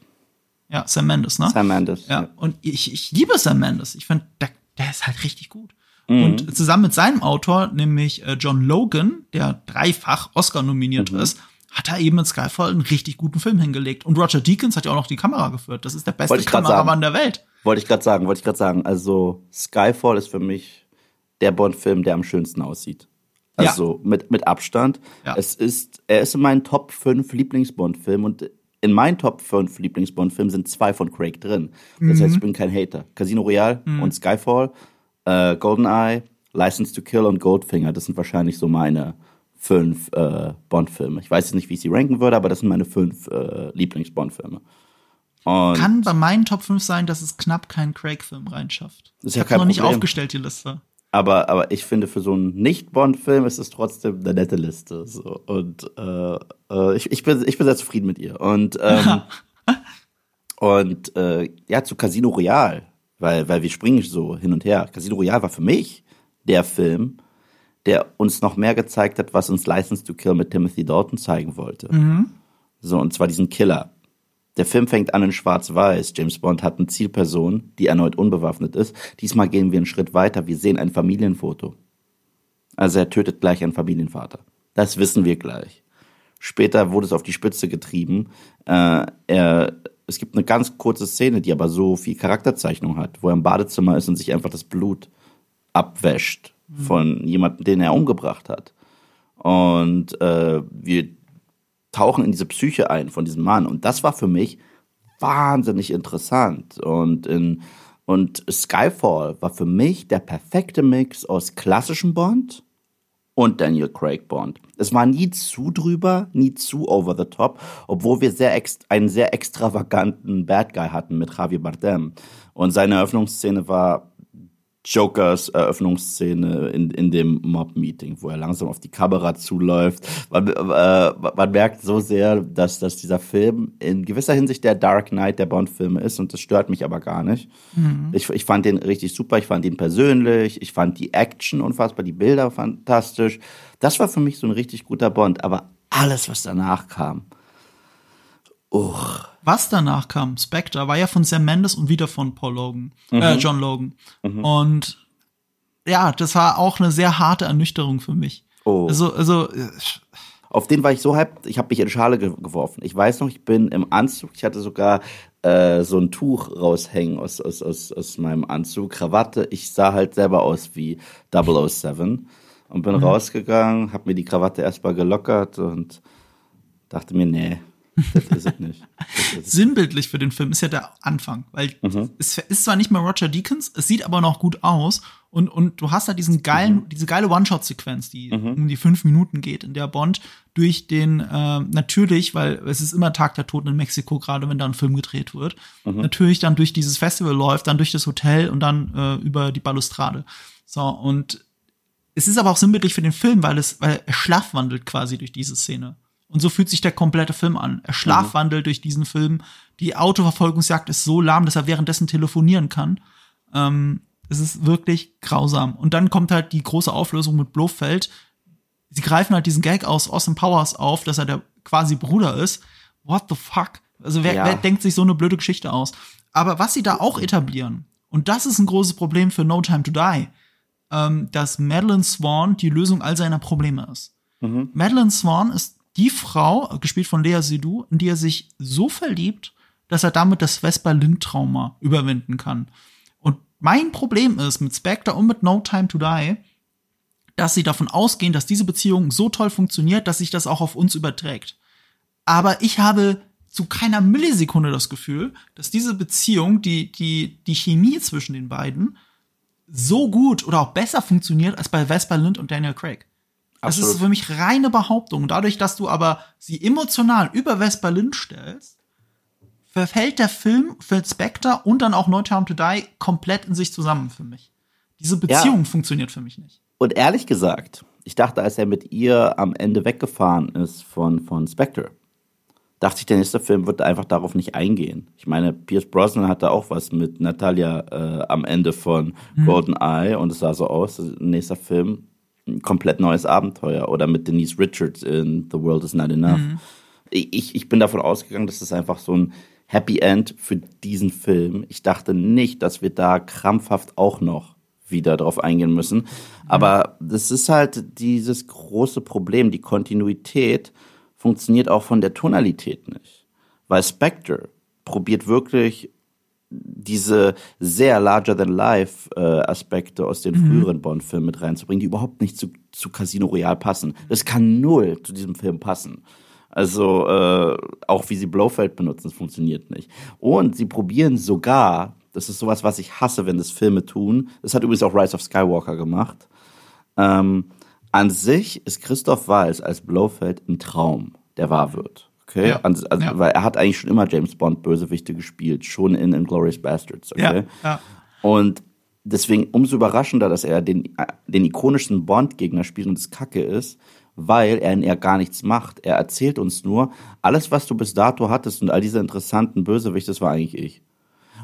Ja, Sam Mendes, ne? Sam Mendes. Ja, ja. und ich, ich liebe Sam Mendes. Ich finde, der, der ist halt richtig gut. Mhm. Und zusammen mit seinem Autor, nämlich äh, John Logan, der dreifach Oscar nominiert mhm. ist, hat er eben in Skyfall einen richtig guten Film hingelegt. Und Roger Deakins hat ja auch noch die Kamera geführt. Das ist der beste Kameramann der Welt. Wollte ich gerade sagen, wollte ich gerade sagen. Also Skyfall ist für mich der Bond-Film, der am schönsten aussieht. Also ja. mit, mit Abstand. Ja. Es ist, er ist in meinen Top 5 Lieblings-Bond-Filmen und in meinen Top 5 Lieblings-Bond-Filmen sind zwei von Craig drin. Das mhm. heißt, ich bin kein Hater. Casino Royale mhm. und Skyfall, äh, GoldenEye, License to Kill und Goldfinger, das sind wahrscheinlich so meine fünf äh, Bond-Filme. Ich weiß jetzt nicht, wie ich sie ranken würde, aber das sind meine fünf äh, Lieblings-Bond-Filme. Kann bei meinen Top 5 sein, dass es knapp keinen Craig-Film reinschafft. Ist ja ich kein noch nicht aufgestellt, die Liste. Aber, aber ich finde, für so einen Nicht-Bond-Film ist es trotzdem eine nette Liste. So. Und äh, äh, ich, ich, bin, ich bin sehr zufrieden mit ihr. Und, ähm, und äh, ja, zu Casino Royale, weil, weil wir springen so hin und her. Casino Royale war für mich der Film, der uns noch mehr gezeigt hat, was uns License to Kill mit Timothy Dalton zeigen wollte. Mhm. So, und zwar diesen Killer. Der Film fängt an in Schwarz-Weiß. James Bond hat eine Zielperson, die erneut unbewaffnet ist. Diesmal gehen wir einen Schritt weiter. Wir sehen ein Familienfoto. Also er tötet gleich einen Familienvater. Das wissen wir gleich. Später wurde es auf die Spitze getrieben. Äh, er, es gibt eine ganz kurze Szene, die aber so viel Charakterzeichnung hat, wo er im Badezimmer ist und sich einfach das Blut abwäscht mhm. von jemandem, den er umgebracht hat. Und äh, wir tauchen in diese Psyche ein von diesem Mann. Und das war für mich wahnsinnig interessant. Und, in, und Skyfall war für mich der perfekte Mix aus klassischem Bond und Daniel Craig Bond. Es war nie zu drüber, nie zu over the top, obwohl wir sehr einen sehr extravaganten Bad Guy hatten mit Javier Bardem. Und seine Eröffnungsszene war Jokers Eröffnungsszene in, in dem Mob-Meeting, wo er langsam auf die Kamera zuläuft. Man, äh, man merkt so sehr, dass, dass dieser Film in gewisser Hinsicht der Dark Knight der Bond-Filme ist und das stört mich aber gar nicht. Mhm. Ich, ich fand den richtig super, ich fand ihn persönlich, ich fand die Action unfassbar, die Bilder fantastisch. Das war für mich so ein richtig guter Bond, aber alles, was danach kam, uch was danach kam, Spectre, war ja von Sam Mendes und wieder von Paul Logan, äh, mhm. äh, John Logan. Mhm. Und ja, das war auch eine sehr harte Ernüchterung für mich. Oh. Also, also äh, auf den war ich so hyped, ich habe mich in Schale ge geworfen. Ich weiß noch, ich bin im Anzug, ich hatte sogar äh, so ein Tuch raushängen aus, aus, aus, aus meinem Anzug, Krawatte. Ich sah halt selber aus wie 007 und bin mhm. rausgegangen, habe mir die Krawatte erstmal gelockert und dachte mir, nee, das ist es nicht. Sinnbildlich für den Film ist ja der Anfang, weil mhm. es ist zwar nicht mehr Roger Deakins, es sieht aber noch gut aus und, und du hast da diesen geilen, mhm. diese geile One-Shot-Sequenz, die mhm. um die fünf Minuten geht, in der Bond durch den, äh, natürlich, weil es ist immer Tag der Toten in Mexiko, gerade wenn da ein Film gedreht wird, mhm. natürlich dann durch dieses Festival läuft, dann durch das Hotel und dann äh, über die Balustrade. So, und es ist aber auch sinnbildlich für den Film, weil es, weil er schlafwandelt quasi durch diese Szene. Und so fühlt sich der komplette Film an. Er schlafwandelt mhm. durch diesen Film. Die Autoverfolgungsjagd ist so lahm, dass er währenddessen telefonieren kann. Ähm, es ist wirklich grausam. Und dann kommt halt die große Auflösung mit Blofeld. Sie greifen halt diesen Gag aus Austin Powers auf, dass er der quasi Bruder ist. What the fuck? Also wer, ja. wer denkt sich so eine blöde Geschichte aus? Aber was sie da auch etablieren, und das ist ein großes Problem für No Time to Die, ähm, dass Madeline Swan die Lösung all seiner Probleme ist. Mhm. Madeline Swan ist die Frau, gespielt von Lea Seydoux, in die er sich so verliebt, dass er damit das Vesper-Lind-Trauma überwinden kann. Und mein Problem ist mit Spectre und mit No Time to Die, dass sie davon ausgehen, dass diese Beziehung so toll funktioniert, dass sich das auch auf uns überträgt. Aber ich habe zu keiner Millisekunde das Gefühl, dass diese Beziehung, die, die, die Chemie zwischen den beiden so gut oder auch besser funktioniert als bei Vesper Lind und Daniel Craig. Das Absolut. ist für mich reine Behauptung. Dadurch, dass du aber sie emotional über Vesper Lind stellst, verfällt der Film für Spectre und dann auch No Time to Die komplett in sich zusammen für mich. Diese Beziehung ja. funktioniert für mich nicht. Und ehrlich gesagt, ich dachte, als er mit ihr am Ende weggefahren ist von, von Spectre, dachte ich, der nächste Film wird einfach darauf nicht eingehen. Ich meine, Pierce Brosnan hatte auch was mit Natalia äh, am Ende von mhm. Golden Eye und es sah so aus, nächster Film, ein komplett neues Abenteuer. Oder mit Denise Richards in The World is Not Enough. Mhm. Ich, ich bin davon ausgegangen, dass das einfach so ein Happy End für diesen Film. Ich dachte nicht, dass wir da krampfhaft auch noch wieder drauf eingehen müssen. Aber das ist halt dieses große Problem, die Kontinuität funktioniert auch von der Tonalität nicht. Weil Spectre probiert wirklich diese sehr larger-than-life-Aspekte aus den mhm. früheren Bond-Filmen mit reinzubringen, die überhaupt nicht zu, zu Casino Royale passen. Das kann null zu diesem Film passen. Also äh, auch wie sie Blofeld benutzen, das funktioniert nicht. Und sie probieren sogar, das ist sowas, was ich hasse, wenn das Filme tun. Das hat übrigens auch Rise of Skywalker gemacht. Ähm, an sich ist Christoph Walz als Blofeld ein Traum, der wahr wird. Okay, ja. also, ja. weil er hat eigentlich schon immer James Bond Bösewichte gespielt, schon in Inglourious Bastards. Okay, ja. ja. und deswegen umso überraschender, dass er den, den ikonischen Bond-Gegner spielt und es Kacke ist, weil er in er gar nichts macht. Er erzählt uns nur, alles, was du bis dato hattest und all diese interessanten Bösewichte, das war eigentlich ich.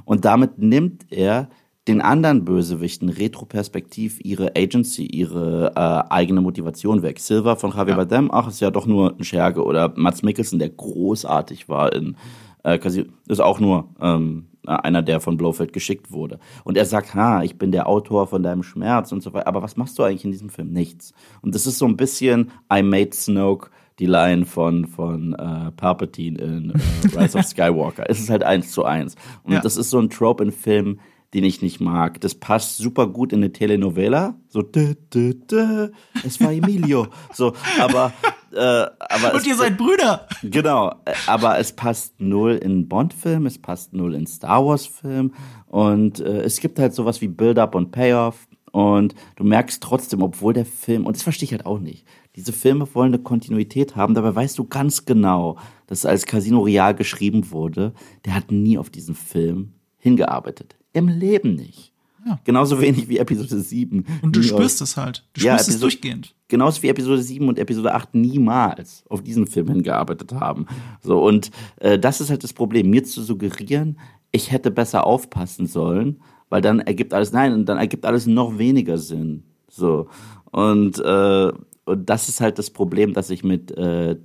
Und damit nimmt er den anderen Bösewichten retroperspektiv ihre Agency, ihre äh, eigene Motivation weg. Silver von Javier ja. Bardem, ach, ist ja doch nur ein Scherge. Oder Mats Mikkelsen, der großartig war in äh, ist auch nur ähm, einer, der von Blofeld geschickt wurde. Und er sagt, ha, ich bin der Autor von deinem Schmerz und so weiter. Aber was machst du eigentlich in diesem Film? Nichts. Und das ist so ein bisschen I Made Snoke die Line von, von äh, Palpatine in äh, Rise of Skywalker. es ist halt eins zu eins. Und ja. das ist so ein Trope in Filmen, den ich nicht mag. Das passt super gut in eine Telenovela. So, dö, dö, dö, es war Emilio. so, aber, äh, aber. Und es, ihr seid Brüder. Genau. Aber es passt null in Bond-Film, es passt null in Star Wars-Film. Und äh, es gibt halt sowas wie Build-up und Payoff. Und du merkst trotzdem, obwohl der Film, und das verstehe ich halt auch nicht, diese Filme wollen eine Kontinuität haben, dabei weißt du ganz genau, dass als Casino Real geschrieben wurde, der hat nie auf diesen Film hingearbeitet. Im Leben nicht. Ja. Genauso wenig wie Episode 7. Und du spürst es halt. Du ja, spürst es durchgehend. Genauso wie Episode 7 und Episode 8 niemals auf diesen Film hingearbeitet haben. So, und äh, das ist halt das Problem, mir zu suggerieren, ich hätte besser aufpassen sollen, weil dann ergibt alles, nein, und dann ergibt alles noch weniger Sinn. So. Und, äh, und das ist halt das Problem, dass ich mit äh,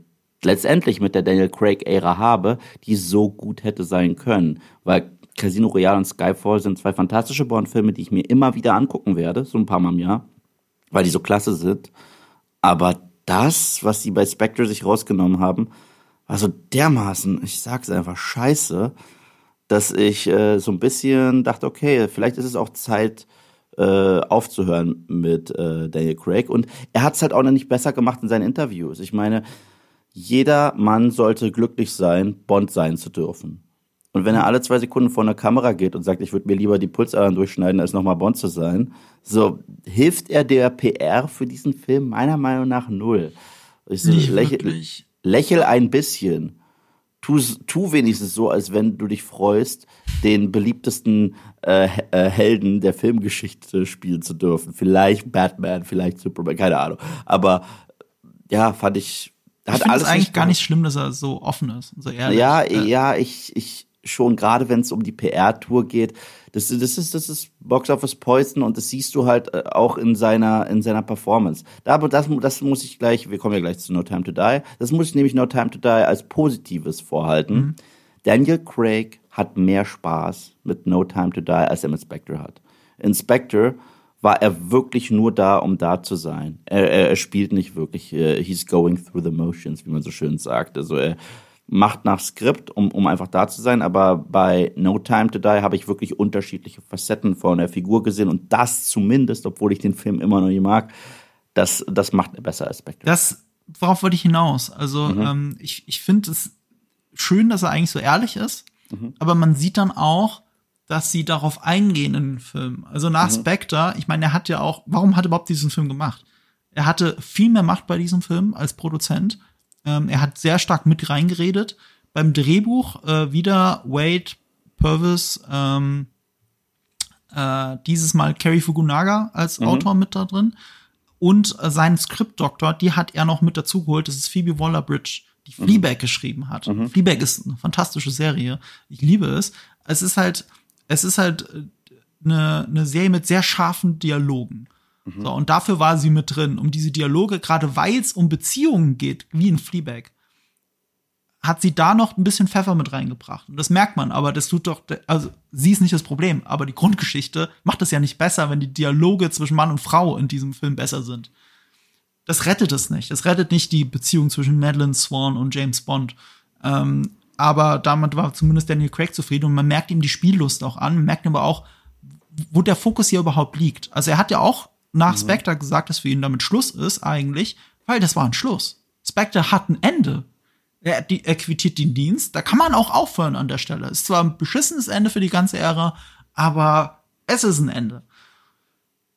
letztendlich mit der Daniel Craig-Ära habe, die so gut hätte sein können. Weil Casino Royale und Skyfall sind zwei fantastische Bond-Filme, die ich mir immer wieder angucken werde, so ein paar Mal im Jahr, weil die so klasse sind. Aber das, was sie bei Spectre sich rausgenommen haben, war so dermaßen, ich sag's einfach, scheiße, dass ich äh, so ein bisschen dachte, okay, vielleicht ist es auch Zeit, äh, aufzuhören mit äh, Daniel Craig. Und er hat es halt auch noch nicht besser gemacht in seinen Interviews. Ich meine, jeder Mann sollte glücklich sein, Bond sein zu dürfen. Und wenn er alle zwei Sekunden vor eine Kamera geht und sagt, ich würde mir lieber die Pulsadern durchschneiden, als nochmal Bond zu sein, so hilft er der PR für diesen Film meiner Meinung nach null. Ich so, lächel, lächel ein bisschen. Tu, tu wenigstens so, als wenn du dich freust, den beliebtesten äh, äh, Helden der Filmgeschichte spielen zu dürfen. Vielleicht Batman, vielleicht Superman, keine Ahnung. Aber ja, fand ich ich finde es eigentlich gar nicht schlimm, dass er so offen ist und so ehrlich. Ja, ja, ich, ich schon, gerade wenn es um die PR-Tour geht. Das, das, ist, das ist Box Office Poison und das siehst du halt äh, auch in seiner, in seiner Performance. Da, das, das muss ich gleich, wir kommen ja gleich zu No Time to Die, das muss ich nämlich No Time to Die als Positives vorhalten. Mhm. Daniel Craig hat mehr Spaß mit No Time to Die, als er mit Spectre hat. In Spectre war er wirklich nur da, um da zu sein. Er, er, er spielt nicht wirklich, uh, he's going through the motions, wie man so schön sagt. Also er macht nach Skript, um, um einfach da zu sein, aber bei No Time to Die habe ich wirklich unterschiedliche Facetten von der Figur gesehen und das zumindest, obwohl ich den Film immer noch nicht mag, das, das macht er besser als Spectre. Das, worauf wollte ich hinaus? Also mhm. ähm, ich, ich finde es schön, dass er eigentlich so ehrlich ist, mhm. aber man sieht dann auch, dass sie darauf eingehen in den Film. Also nach mhm. Spectre, ich meine, er hat ja auch, warum hat er überhaupt diesen Film gemacht? Er hatte viel mehr Macht bei diesem Film als Produzent. Ähm, er hat sehr stark mit reingeredet. Beim Drehbuch äh, wieder Wade Purvis, ähm, äh, dieses Mal Kerry Fukunaga als mhm. Autor mit da drin. Und äh, seinen Skriptdoktor, die hat er noch mit dazu geholt. Das ist Phoebe Waller-Bridge, die mhm. Fleabag geschrieben hat. Mhm. Fleabag ist eine fantastische Serie. Ich liebe es. Es ist halt es ist halt eine, eine Serie mit sehr scharfen Dialogen. Mhm. So, und dafür war sie mit drin, um diese Dialoge, gerade weil es um Beziehungen geht, wie in Fleabag, hat sie da noch ein bisschen Pfeffer mit reingebracht. Und das merkt man, aber das tut doch, also sie ist nicht das Problem, aber die Grundgeschichte macht es ja nicht besser, wenn die Dialoge zwischen Mann und Frau in diesem Film besser sind. Das rettet es nicht. Das rettet nicht die Beziehung zwischen Madeline Swan und James Bond. Ähm, aber damit war zumindest Daniel Craig zufrieden und man merkt ihm die Spiellust auch an, merkt aber auch, wo der Fokus hier überhaupt liegt. Also er hat ja auch nach mhm. Spectre gesagt, dass für ihn damit Schluss ist eigentlich, weil das war ein Schluss. Spectre hat ein Ende. Er, die, er quittiert den Dienst, da kann man auch aufhören an der Stelle. Ist zwar ein beschissenes Ende für die ganze Ära, aber es ist ein Ende.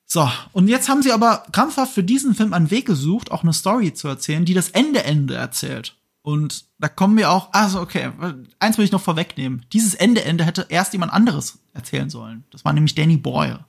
So, und jetzt haben sie aber krampfhaft für diesen Film einen Weg gesucht, auch eine Story zu erzählen, die das Ende-Ende erzählt. Und da kommen wir auch, also okay, eins will ich noch vorwegnehmen. Dieses Ende-Ende hätte erst jemand anderes erzählen sollen. Das war nämlich Danny Boyle.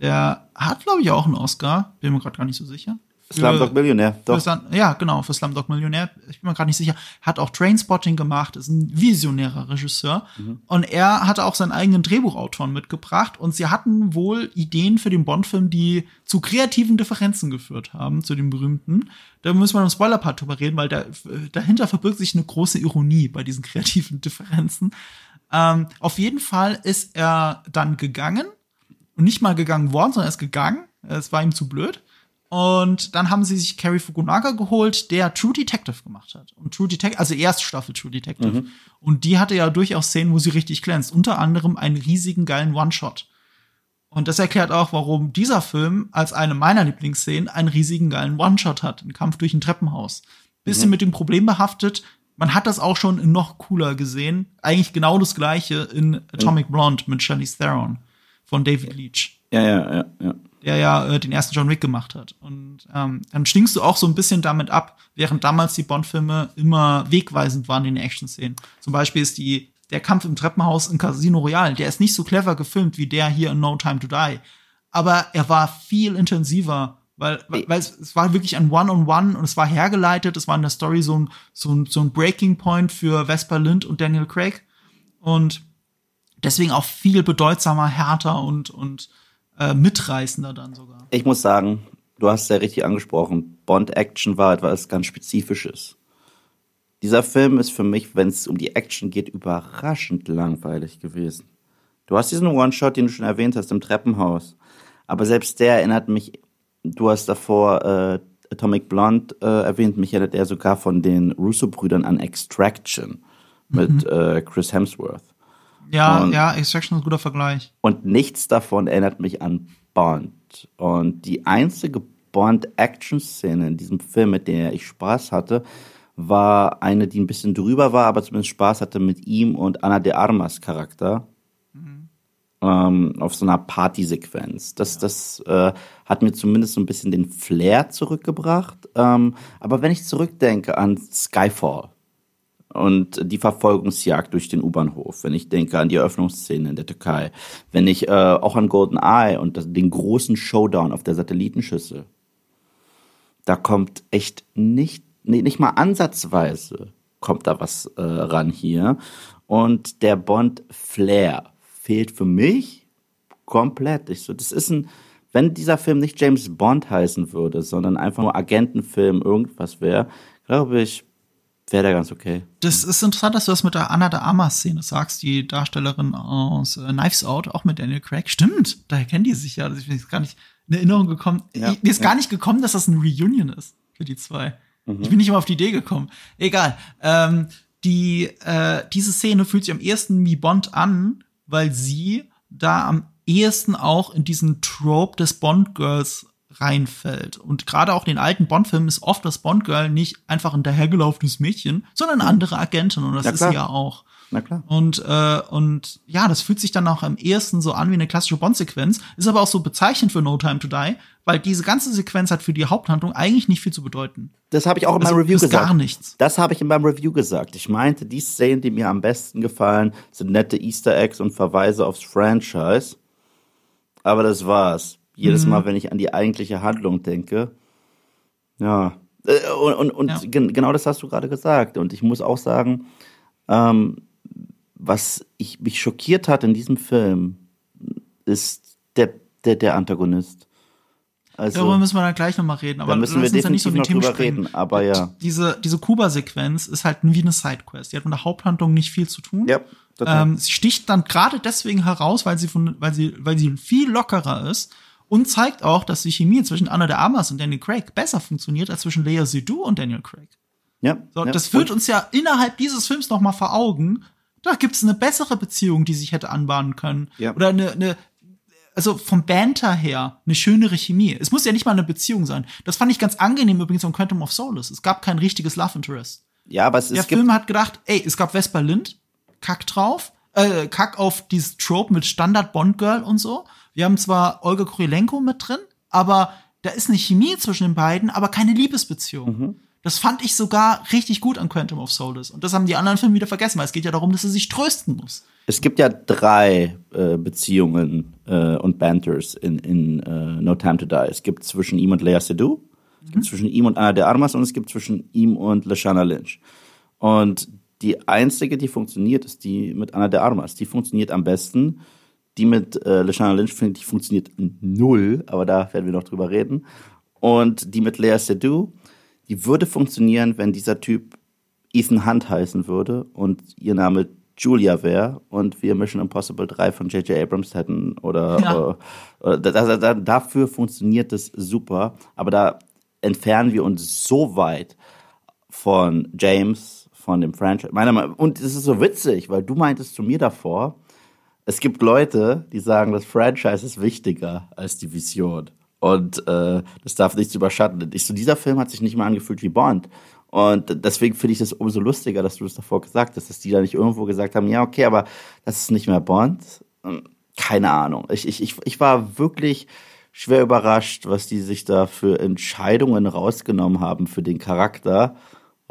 Der hat, glaube ich, auch einen Oscar. Bin mir gerade gar nicht so sicher. Slumdog Millionär, doch. Für, ja, genau, für Slumdog Millionär. Ich bin mir gerade nicht sicher. Hat auch Trainspotting gemacht, ist ein visionärer Regisseur. Mhm. Und er hatte auch seinen eigenen Drehbuchautoren mitgebracht. Und sie hatten wohl Ideen für den Bond-Film, die zu kreativen Differenzen geführt haben, zu den berühmten. Da müssen wir im Spoiler-Part drüber reden, weil da, dahinter verbirgt sich eine große Ironie bei diesen kreativen Differenzen. Ähm, auf jeden Fall ist er dann gegangen. Nicht mal gegangen worden, sondern er ist gegangen. Es war ihm zu blöd und dann haben sie sich Carrie Fukunaga geholt, der True Detective gemacht hat. Und True Detective, also erste Staffel True Detective. Mhm. Und die hatte ja durchaus Szenen, wo sie richtig glänzt. Unter anderem einen riesigen geilen One-Shot. Und das erklärt auch, warum dieser Film als eine meiner Lieblingsszenen einen riesigen geilen One-Shot hat. Ein Kampf durch ein Treppenhaus. Bisschen mhm. mit dem Problem behaftet. Man hat das auch schon in noch cooler gesehen. Eigentlich genau das gleiche in Atomic mhm. Blonde mit Charlize Theron von David Leach. Ja, ja, ja, ja der ja äh, den ersten John Wick gemacht hat. Und ähm, dann stinkst du auch so ein bisschen damit ab, während damals die Bond-Filme immer wegweisend waren in den Action-Szenen. Zum Beispiel ist die der Kampf im Treppenhaus in Casino Royale, der ist nicht so clever gefilmt wie der hier in No Time to Die. Aber er war viel intensiver, weil, weil, es, es war wirklich ein One-on-One -on -One und es war hergeleitet, es war in der Story so ein, so ein, so ein Breaking Point für Vesper Lind und Daniel Craig. Und deswegen auch viel bedeutsamer, härter und, und äh, mitreißender dann sogar. Ich muss sagen, du hast es ja richtig angesprochen, Bond-Action war etwas ganz Spezifisches. Dieser Film ist für mich, wenn es um die Action geht, überraschend langweilig gewesen. Du hast diesen One-Shot, den du schon erwähnt hast, im Treppenhaus. Aber selbst der erinnert mich, du hast davor äh, Atomic Blonde äh, erwähnt, mich erinnert er sogar von den Russo-Brüdern an Extraction mit mhm. äh, Chris Hemsworth. Ja, und, ja, Extraction ist ein guter Vergleich. Und nichts davon erinnert mich an Bond. Und die einzige Bond-Action-Szene in diesem Film, mit der ich Spaß hatte, war eine, die ein bisschen drüber war, aber zumindest Spaß hatte mit ihm und Anna de Armas Charakter. Mhm. Ähm, auf so einer Partysequenz. Das, ja. das äh, hat mir zumindest so ein bisschen den Flair zurückgebracht. Ähm, aber wenn ich zurückdenke an Skyfall, und die Verfolgungsjagd durch den U-Bahnhof, wenn ich denke an die Eröffnungsszene in der Türkei, wenn ich äh, auch an Golden Eye und das, den großen Showdown auf der Satellitenschüssel, da kommt echt nicht nee, nicht mal ansatzweise kommt da was äh, ran hier. Und der Bond-Flair fehlt für mich komplett. Ich so, das ist ein, wenn dieser Film nicht James Bond heißen würde, sondern einfach nur Agentenfilm, irgendwas wäre, glaube ich, wäre der ganz okay. Das ist interessant, dass du das mit der Anna de Armas-Szene sagst, die Darstellerin aus äh, Knives Out, auch mit Daniel Craig. Stimmt, daher kennen die sich ja. Ich bin jetzt gar nicht in Erinnerung gekommen. Ja, Mir ist ja. gar nicht gekommen, dass das ein Reunion ist für die zwei. Mhm. Ich bin nicht mal auf die Idee gekommen. Egal. Ähm, die, äh, diese Szene fühlt sich am ehesten wie Bond an, weil sie da am ehesten auch in diesen Trope des Bond-Girls reinfällt. Und gerade auch in den alten Bond-Filmen ist oft das Bond-Girl nicht einfach ein dahergelaufenes Mädchen, sondern eine andere Agentin. Und das ist sie ja auch. Na klar. Und, äh, und ja, das fühlt sich dann auch am ehesten so an wie eine klassische Bond-Sequenz, ist aber auch so bezeichnend für No Time to Die, weil diese ganze Sequenz hat für die Haupthandlung eigentlich nicht viel zu bedeuten. Das habe ich auch in meinem also, Review gesagt. gar nichts. Das habe ich in meinem Review gesagt. Ich meinte, die Szenen, die mir am besten gefallen, sind nette Easter Eggs und Verweise aufs Franchise. Aber das war's. Jedes mhm. Mal, wenn ich an die eigentliche Handlung denke, ja. Äh, und, und, und ja. genau das hast du gerade gesagt. Und ich muss auch sagen, ähm, was ich, mich schockiert hat in diesem Film, ist der, der, der Antagonist. Also, Darüber müssen wir dann gleich nochmal reden. Aber da müssen wir definitiv nicht so noch drüber reden. Aber ja. Diese, diese Kuba-Sequenz ist halt wie eine Sidequest. Die hat mit der Haupthandlung nicht viel zu tun. Ja, ähm, sie sticht dann gerade deswegen heraus, weil sie von, weil sie, weil sie viel lockerer ist und zeigt auch, dass die Chemie zwischen Anna de Armas und Daniel Craig besser funktioniert als zwischen Lea Seydoux und Daniel Craig. Ja. So, ja. Das führt uns ja innerhalb dieses Films noch mal vor Augen, da gibt es eine bessere Beziehung, die sich hätte anbahnen können. Ja. Oder eine, eine, also vom Banter her, eine schönere Chemie. Es muss ja nicht mal eine Beziehung sein. Das fand ich ganz angenehm übrigens am Quantum of Solace. Es gab kein richtiges Love Interest. Ja, aber es ist. Der Film hat gedacht, ey, es gab Vespa Lind, Kack drauf, äh, Kack auf dieses Trope mit Standard Bond Girl und so. Wir haben zwar Olga Kurilenko mit drin, aber da ist eine Chemie zwischen den beiden, aber keine Liebesbeziehung. Mhm. Das fand ich sogar richtig gut an Quantum of Solace. Und das haben die anderen Filme wieder vergessen, weil es geht ja darum, dass er sich trösten muss. Es gibt ja drei äh, Beziehungen äh, und Banters in, in uh, No Time to Die. Es gibt zwischen ihm und Lea Seydoux, es gibt mhm. zwischen ihm und Anna de Armas und es gibt zwischen ihm und Lashana Lynch. Und die einzige, die funktioniert, ist die mit Anna de Armas. Die funktioniert am besten. Die mit äh, Lashana Lynch, finde ich, funktioniert null, aber da werden wir noch drüber reden. Und die mit Lea Seydoux, die würde funktionieren, wenn dieser Typ Ethan Hunt heißen würde und ihr Name Julia wäre und wir Mission Impossible 3 von J.J. Abrams hätten oder, ja. oder, oder da, da, dafür funktioniert es super, aber da entfernen wir uns so weit von James, von dem Franchise. Meiner Meinung, und es ist so witzig, weil du meintest zu mir davor, es gibt Leute, die sagen, das Franchise ist wichtiger als die Vision. Und äh, das darf nichts überschatten. Ich so, dieser Film hat sich nicht mal angefühlt wie Bond. Und deswegen finde ich das umso lustiger, dass du das davor gesagt hast, dass die da nicht irgendwo gesagt haben, ja, okay, aber das ist nicht mehr Bond. Hm, keine Ahnung. Ich, ich, ich, ich war wirklich schwer überrascht, was die sich da für Entscheidungen rausgenommen haben für den Charakter.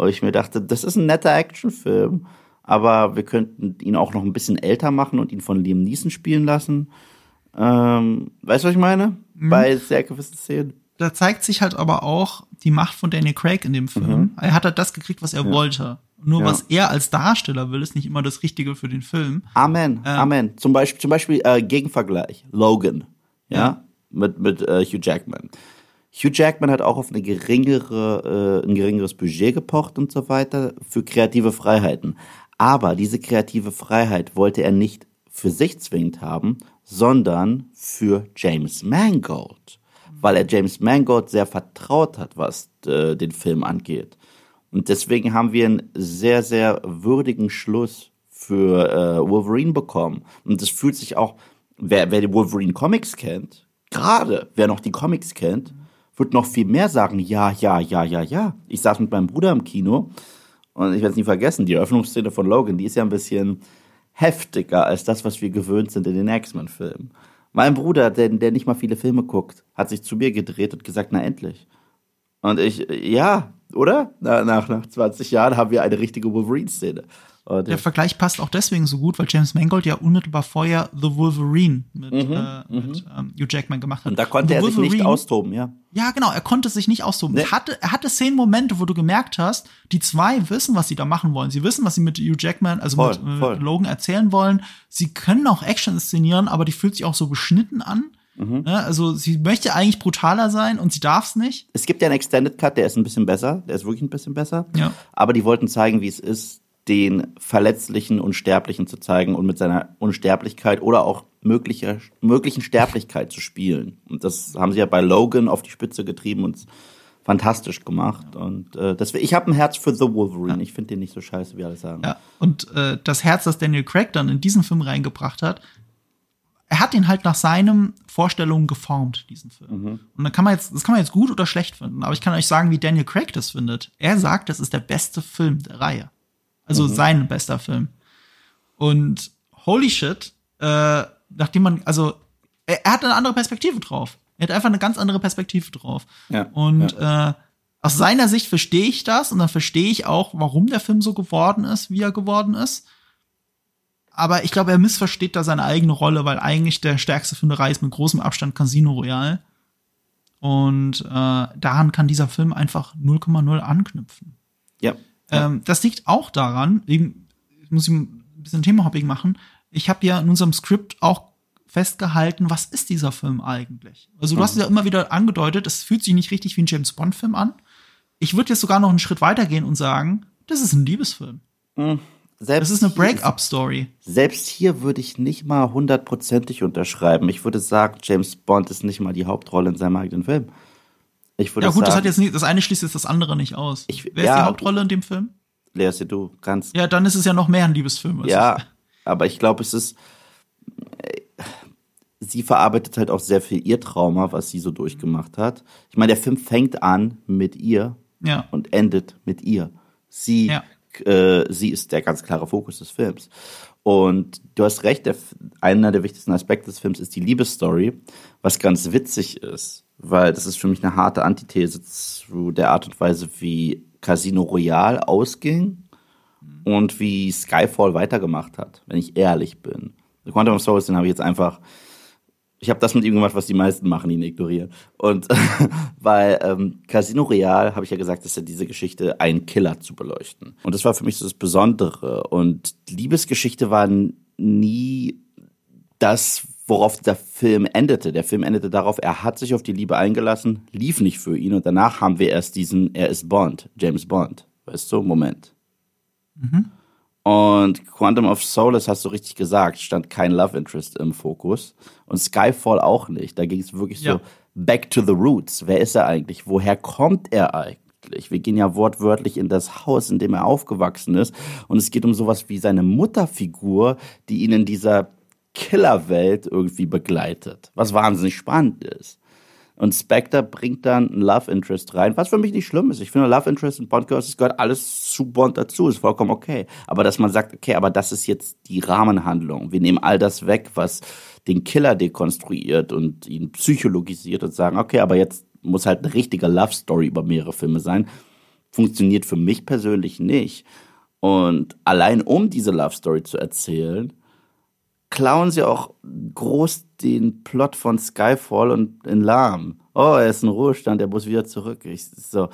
Und ich mir dachte, das ist ein netter Actionfilm, aber wir könnten ihn auch noch ein bisschen älter machen und ihn von Liam Neeson spielen lassen. Ähm, weißt du, was ich meine? Mhm. Bei sehr gewissen Szenen. Da zeigt sich halt aber auch die Macht von Daniel Craig in dem Film. Mhm. Er hat halt das gekriegt, was er ja. wollte. Nur ja. was er als Darsteller will, ist nicht immer das Richtige für den Film. Amen, ähm, Amen. Zum Beispiel, zum Beispiel äh, Gegenvergleich, Logan, ja, ja. mit mit äh, Hugh Jackman. Hugh Jackman hat auch auf eine geringere, äh, ein geringeres Budget gepocht und so weiter für kreative Freiheiten. Aber diese kreative Freiheit wollte er nicht für sich zwingend haben, sondern für James Mangold, weil er James Mangold sehr vertraut hat, was äh, den Film angeht. Und deswegen haben wir einen sehr, sehr würdigen Schluss für äh, Wolverine bekommen. Und es fühlt sich auch, wer, wer die Wolverine Comics kennt, gerade wer noch die Comics kennt, wird noch viel mehr sagen, ja, ja, ja, ja, ja. Ich saß mit meinem Bruder im Kino und ich werde es nie vergessen, die Eröffnungsszene von Logan, die ist ja ein bisschen, heftiger als das, was wir gewöhnt sind in den X-Men-Filmen. Mein Bruder, der, der nicht mal viele Filme guckt, hat sich zu mir gedreht und gesagt, na endlich. Und ich, ja, oder? Na, nach, nach 20 Jahren haben wir eine richtige Wolverine-Szene. Und der Vergleich passt auch deswegen so gut, weil James Mangold ja unmittelbar vorher The Wolverine mit, mhm, äh, mit mhm. ähm, Hugh Jackman gemacht hat. Und da konnte er sich nicht austoben, ja. Ja, genau, er konnte sich nicht austoben. Nee. Er, hatte, er hatte zehn Momente, wo du gemerkt hast, die zwei wissen, was sie da machen wollen. Sie wissen, was sie mit Hugh Jackman, also voll, mit, voll. Logan erzählen wollen. Sie können auch Action inszenieren, aber die fühlt sich auch so beschnitten an. Mhm. Ja, also sie möchte eigentlich brutaler sein und sie darf es nicht. Es gibt ja einen Extended Cut, der ist ein bisschen besser, der ist wirklich ein bisschen besser. Ja. Aber die wollten zeigen, wie es ist, den verletzlichen Unsterblichen zu zeigen und mit seiner Unsterblichkeit oder auch möglicher, möglichen Sterblichkeit zu spielen. Und das haben sie ja bei Logan auf die Spitze getrieben und fantastisch gemacht. Und äh, das, ich habe ein Herz für The Wolverine. Ja. Ich finde den nicht so scheiße, wie alle sagen. Ja, und äh, das Herz, das Daniel Craig dann in diesen Film reingebracht hat, er hat ihn halt nach seinen Vorstellungen geformt, diesen Film. Mhm. Und dann kann man jetzt, das kann man jetzt gut oder schlecht finden, aber ich kann euch sagen, wie Daniel Craig das findet. Er sagt, das ist der beste Film der Reihe. Also mhm. sein bester Film. Und holy shit, äh, nachdem man, also er, er hat eine andere Perspektive drauf. Er hat einfach eine ganz andere Perspektive drauf. Ja, und ja. Äh, aus seiner Sicht verstehe ich das und dann verstehe ich auch, warum der Film so geworden ist, wie er geworden ist aber ich glaube, er missversteht da seine eigene Rolle, weil eigentlich der stärkste Film der Reihe ist mit großem Abstand Casino Royale. Und äh, daran kann dieser Film einfach 0,0 anknüpfen. Ja. Ähm, das liegt auch daran, eben, ich muss ich ein bisschen Thema-Hopping machen. Ich habe ja in unserem Skript auch festgehalten, was ist dieser Film eigentlich? Also du mhm. hast es ja immer wieder angedeutet, es fühlt sich nicht richtig wie ein James Bond-Film an. Ich würde jetzt sogar noch einen Schritt weitergehen und sagen, das ist ein Liebesfilm. Mhm. Selbst das ist eine Break-up-Story. Selbst hier würde ich nicht mal hundertprozentig unterschreiben. Ich würde sagen, James Bond ist nicht mal die Hauptrolle in seinem eigenen Film. Ich würde ja gut, sagen, das hat jetzt nicht, das eine schließt jetzt das andere nicht aus. Ich, Wer ja, ist die Hauptrolle in dem Film? Lea du ganz. Ja, dann ist es ja noch mehr ein Liebesfilm. Ja, ich. aber ich glaube, es ist. Äh, sie verarbeitet halt auch sehr viel ihr Trauma, was sie so durchgemacht hat. Ich meine, der Film fängt an mit ihr ja. und endet mit ihr. Sie ja äh, sie ist der ganz klare Fokus des Films. Und du hast recht, der, einer der wichtigsten Aspekte des Films ist die Liebesstory, was ganz witzig ist, weil das ist für mich eine harte Antithese zu der Art und Weise, wie Casino Royale ausging und wie Skyfall weitergemacht hat, wenn ich ehrlich bin. The Quantum of Solace, den habe ich jetzt einfach ich habe das mit ihm gemacht, was die meisten machen, ihn ignorieren. Und weil ähm, Casino Real, habe ich ja gesagt, ist ja diese Geschichte, einen Killer zu beleuchten. Und das war für mich so das Besondere. Und Liebesgeschichte war nie das, worauf der Film endete. Der Film endete darauf, er hat sich auf die Liebe eingelassen, lief nicht für ihn und danach haben wir erst diesen, er ist Bond, James Bond. Weißt du, Moment. Mhm. Und Quantum of Solace, hast du richtig gesagt, stand kein Love Interest im Fokus. Und Skyfall auch nicht. Da ging es wirklich ja. so back to the roots. Wer ist er eigentlich? Woher kommt er eigentlich? Wir gehen ja wortwörtlich in das Haus, in dem er aufgewachsen ist. Und es geht um sowas wie seine Mutterfigur, die ihn in dieser Killerwelt irgendwie begleitet. Was wahnsinnig spannend ist. Und Spectre bringt dann ein Love Interest rein, was für mich nicht schlimm ist. Ich finde Love Interest und Bond Girls, das gehört alles zu Bond dazu, ist vollkommen okay. Aber dass man sagt, okay, aber das ist jetzt die Rahmenhandlung. Wir nehmen all das weg, was den Killer dekonstruiert und ihn psychologisiert und sagen, okay, aber jetzt muss halt eine richtige Love Story über mehrere Filme sein. Funktioniert für mich persönlich nicht. Und allein um diese Love Story zu erzählen, klauen sie auch groß den Plot von Skyfall und in Lahm. Oh, er ist in Ruhestand, er muss wieder zurück. Ich, so,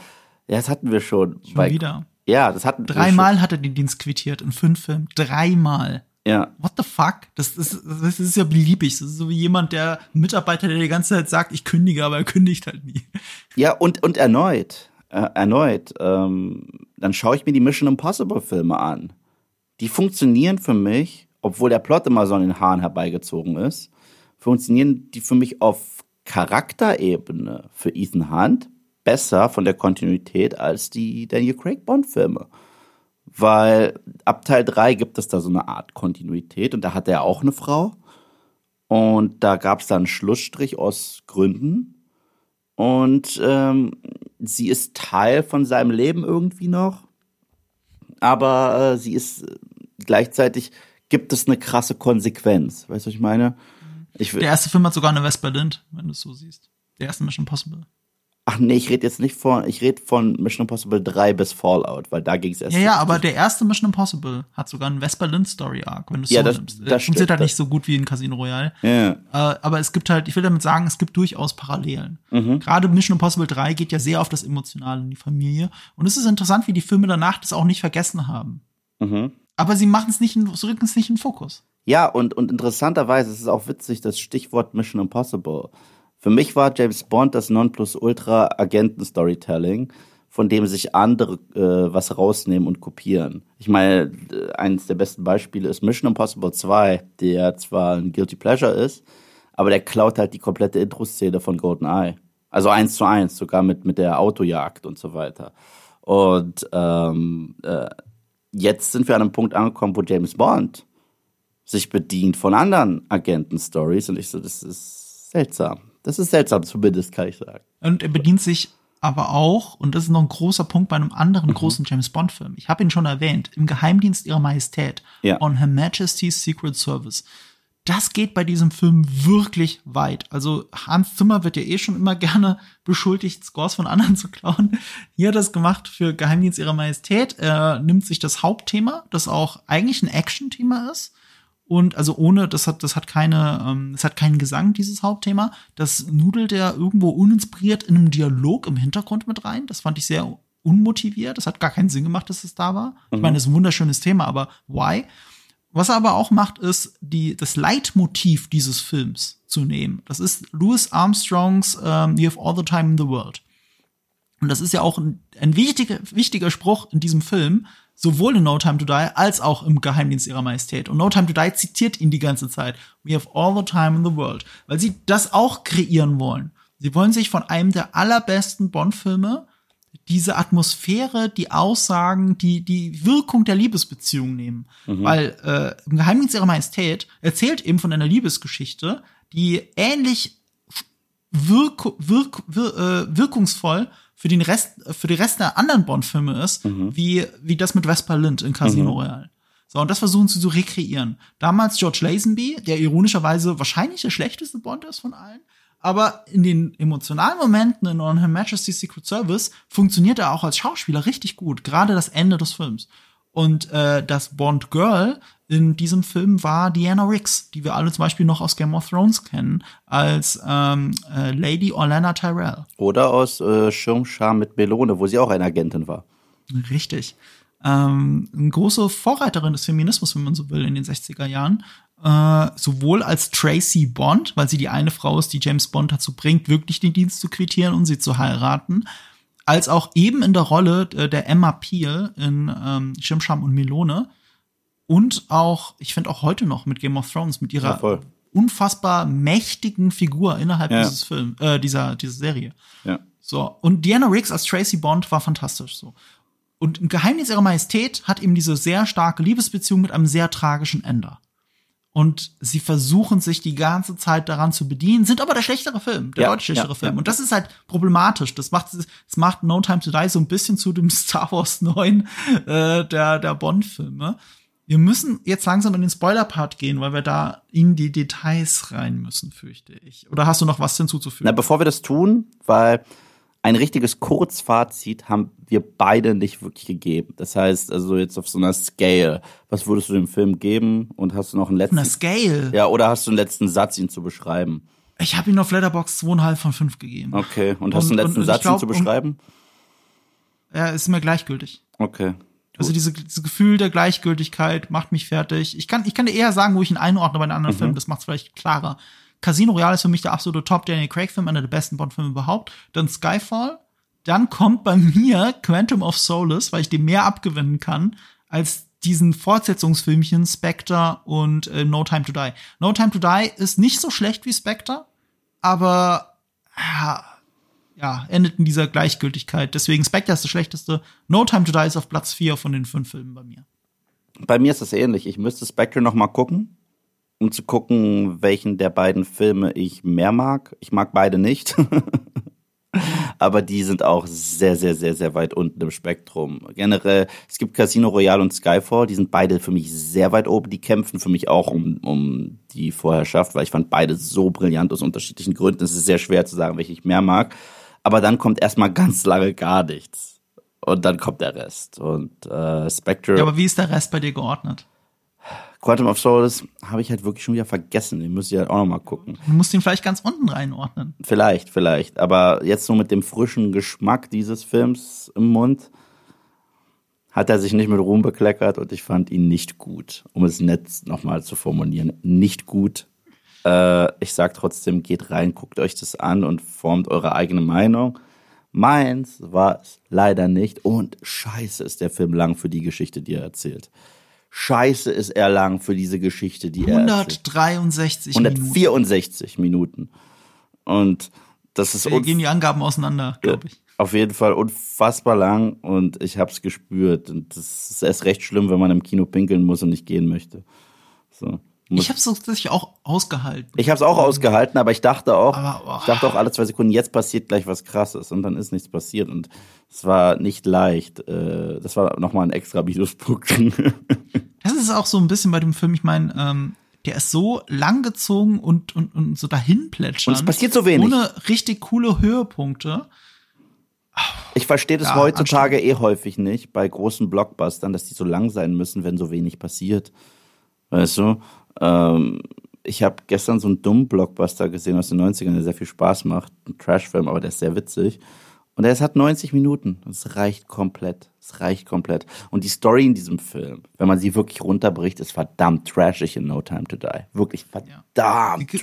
ja, das hatten wir schon. Schon bei, wieder. Ja, das hatten Dreimal hat er den Dienst quittiert in fünf Filmen. Dreimal. Ja. What the fuck? Das ist, das ist ja beliebig. Das ist so wie jemand, der Mitarbeiter, der die ganze Zeit sagt, ich kündige, aber er kündigt halt nie. Ja, und, und erneut, äh, erneut, ähm, dann schaue ich mir die Mission Impossible Filme an. Die funktionieren für mich obwohl der Plot immer so an den Haaren herbeigezogen ist, funktionieren die für mich auf Charakterebene für Ethan Hunt besser von der Kontinuität als die Daniel Craig Bond-Filme. Weil ab Teil 3 gibt es da so eine Art Kontinuität und da hat er auch eine Frau. Und da gab es dann einen Schlussstrich aus Gründen. Und ähm, sie ist Teil von seinem Leben irgendwie noch. Aber äh, sie ist gleichzeitig gibt es eine krasse Konsequenz. Weißt du, was ich meine? Ich der erste Film hat sogar eine West Berlin, wenn du es so siehst. Der erste Mission Possible. Ach, nee, ich rede jetzt nicht von, ich rede von Mission Impossible 3 bis Fallout, weil da ging es erst. Ja, ja, aber der erste Mission Impossible hat sogar einen Vesper Lind Story Arc, wenn du es Ja, so das- nimmst. das Der funktioniert halt das- nicht so gut wie in Casino Royale. Ja. Äh, aber es gibt halt, ich will damit sagen, es gibt durchaus Parallelen. Mhm. Gerade Mission Impossible 3 geht ja sehr auf das Emotionale in die Familie. Und es ist interessant, wie die Filme danach das auch nicht vergessen haben. Mhm. Aber sie machen es nicht, in, sie rücken es nicht in den Fokus. Ja, und, und interessanterweise ist es auch witzig, das Stichwort Mission Impossible. Für mich war James Bond das Nonplusultra Agenten-Storytelling, von dem sich andere äh, was rausnehmen und kopieren. Ich meine, äh, eines der besten Beispiele ist Mission Impossible 2, der zwar ein Guilty Pleasure ist, aber der klaut halt die komplette Intro-Szene von GoldenEye. Also eins zu eins, sogar mit, mit der Autojagd und so weiter. Und ähm, äh, jetzt sind wir an einem Punkt angekommen, wo James Bond sich bedient von anderen Agenten-Stories und ich so, das ist seltsam. Das ist seltsam, zumindest kann ich sagen. Und er bedient sich aber auch, und das ist noch ein großer Punkt bei einem Mhm. anderen großen James Bond-Film. Ich habe ihn schon erwähnt, im Geheimdienst ihrer Majestät, Ja. on Her Majesty's Secret Service. Das geht bei diesem Film wirklich weit. Also Hans Zimmer wird ja eh schon immer gerne beschuldigt, Scores von anderen zu klauen. Hier hat er es gemacht für Geheimdienst ihrer Majestät. Er nimmt sich das Hauptthema, das auch eigentlich ein Action-Thema ist. Und also ohne, das hat, das hat keine, ähm, das hat keinen Gesang, dieses Hauptthema. Das nudelt er irgendwo uninspiriert in einem Dialog im Hintergrund mit rein. Das fand ich sehr unmotiviert. Das hat gar keinen Sinn gemacht, dass es da war. Ich meine, das ist ein wunderschönes Thema, aber why? Was er aber auch macht, ist die, das Leitmotiv dieses Films zu nehmen. Das ist Louis Armstrongs ähm, You have all the time in the world. Und das ist ja auch ein, ein wichtiger, wichtiger Spruch in diesem Film, sowohl in No Time to Die als auch im Geheimdienst ihrer Majestät. Und No Time to Die zitiert ihn die ganze Zeit. We have all the time in the world. Weil sie das auch kreieren wollen. Sie wollen sich von einem der allerbesten Bond-Filme diese Atmosphäre, die Aussagen, die, die Wirkung der Liebesbeziehung nehmen. Weil äh, im Geheimdienst ihrer Majestät erzählt eben von einer Liebesgeschichte, die ähnlich wirk wirk wir äh, wirkungsvoll für den Rest, für den Rest der anderen Bond-Filme ist, wie, wie das mit Vesper Lind in Casino Royale. So, und das versuchen sie zu rekreieren. Damals George Lazenby, der ironischerweise wahrscheinlich der schlechteste Bond ist von allen, aber in den emotionalen Momenten in On Her Majesty's Secret Service funktioniert er auch als Schauspieler richtig gut, gerade das Ende des Films. Und äh, das Bond Girl in diesem Film war Diana Riggs, die wir alle zum Beispiel noch aus Game of Thrones kennen, als ähm, äh, Lady Orlana Tyrell. Oder aus äh, Schirmscham mit Melone, wo sie auch eine Agentin war. Richtig. Ähm, eine große Vorreiterin des Feminismus, wenn man so will, in den 60er Jahren. Äh, sowohl als Tracy Bond, weil sie die eine Frau ist, die James Bond dazu bringt, wirklich den Dienst zu quittieren und sie zu heiraten, als auch eben in der Rolle äh, der Emma Peel in ähm, Schirmscham und Melone. Und auch, ich finde auch heute noch mit Game of Thrones, mit ihrer Ja, unfassbar mächtigen Figur innerhalb Ja. dieses Film, äh, dieser, dieser Serie. Ja. So, und Diana Riggs als Tracy Bond war fantastisch so. Und im Geheimnis ihrer Majestät hat eben diese sehr starke Liebesbeziehung mit einem sehr tragischen Ende. Und sie versuchen sich die ganze Zeit daran zu bedienen, sind aber der schlechtere Film, der Ja, deutlich schlechtere ja, Film. ja. Und das ist halt problematisch. Das macht, das macht No Time to Die so ein bisschen zu dem Star Wars 9 äh, der, der Bond-Filme. Wir müssen jetzt langsam in den Spoiler-Part gehen, weil wir da in die Details rein müssen, fürchte ich. Oder hast du noch was hinzuzufügen? Na, bevor wir das tun, weil ein richtiges Kurzfazit haben wir beide nicht wirklich gegeben. Das heißt, also jetzt auf so einer Scale, was würdest du dem Film geben und hast du noch einen letzten Eine Scale. Ja, oder hast du einen letzten Satz, ihn zu beschreiben? Ich habe ihm auf Letterbox zweieinhalb von fünf gegeben. Okay, und hast du einen letzten und- und Satz, ihn glaub, zu um- beschreiben? Er ist mir gleichgültig. Okay. Also diese, dieses Gefühl der Gleichgültigkeit macht mich fertig. Ich kann, ich kann dir eher sagen, wo ich ihn einordne bei den anderen Filmen. Das macht es vielleicht klarer. Casino Royale ist für mich der absolute Top Daniel Craig Film, einer der besten Bond Filme überhaupt. Dann Skyfall. Dann kommt bei mir Quantum of Solace, weil ich dem mehr abgewinnen kann als diesen Fortsetzungsfilmchen Spectre und äh, No Time to Die. No Time to Die ist nicht so schlecht wie Spectre, aber ja, ja, endet in dieser Gleichgültigkeit. Deswegen Spectre ist das schlechteste. No Time to Die ist auf Platz 4 von den fünf Filmen bei mir. Bei mir ist das ähnlich. Ich müsste Spectre noch mal gucken, um zu gucken, welchen der beiden Filme ich mehr mag. Ich mag beide nicht. Aber die sind auch sehr, sehr, sehr, sehr weit unten im Spektrum. Generell, es gibt Casino Royale und Skyfall, die sind beide für mich sehr weit oben. Die kämpfen für mich auch um, um die Vorherrschaft, weil ich fand beide so brillant aus unterschiedlichen Gründen. Es ist sehr schwer zu sagen, welche ich mehr mag. aber dann kommt erstmal ganz lange gar nichts. Und dann kommt der Rest. Und äh, Spectre. Ja, aber wie ist der Rest bei dir geordnet? Quantum of Solace habe ich halt wirklich schon wieder vergessen. Den müsste ich halt auch nochmal gucken. Du musst ihn vielleicht ganz unten reinordnen. Vielleicht, vielleicht. Aber jetzt so mit dem frischen Geschmack dieses Films im Mund hat er sich nicht mit Ruhm bekleckert und ich fand ihn nicht gut. Um es nett nochmal zu formulieren. Nicht gut. Äh, ich sag trotzdem, geht rein, guckt euch das an und formt eure eigene Meinung. Meins war es leider nicht. Und scheiße ist der Film lang für die Geschichte, die er erzählt. Scheiße ist er lang für diese Geschichte, die er erzählt. 163 164 Minuten. Und das ist Da gehen die Angaben auseinander, glaube ich. auf jeden Fall unfassbar lang und ich hab's gespürt. Und das ist erst recht schlimm, wenn man im Kino pinkeln muss und nicht gehen möchte. So. Ich habe es tatsächlich auch ausgehalten. Ich habe es auch ausgehalten, aber ich dachte auch, Aber, oh. ich dachte auch alle zwei Sekunden, jetzt passiert gleich was Krasses und dann ist nichts passiert und es war nicht leicht. Äh, das war nochmal ein extra Minuspunkt. Das ist auch so ein bisschen bei dem Film, ich meine, ähm, der ist so langgezogen und, und, und so dahin plätschern. Und es passiert so wenig. Ohne richtig coole Höhepunkte. Ich verstehe das Ja, heutzutage eh häufig nicht bei großen Blockbustern, dass die so lang sein müssen, wenn so wenig passiert. Weißt du? Ähm, ich habe gestern so einen dummen Blockbuster gesehen aus den 90ern, der sehr viel Spaß macht. Ein Trashfilm, aber der ist sehr witzig. Und ist- hat 90 Minuten. Es reicht komplett. Es reicht komplett. Und die Story in diesem Film, wenn man sie wirklich runterbricht, ist verdammt trashig in No Time to Die. Wirklich verdammt.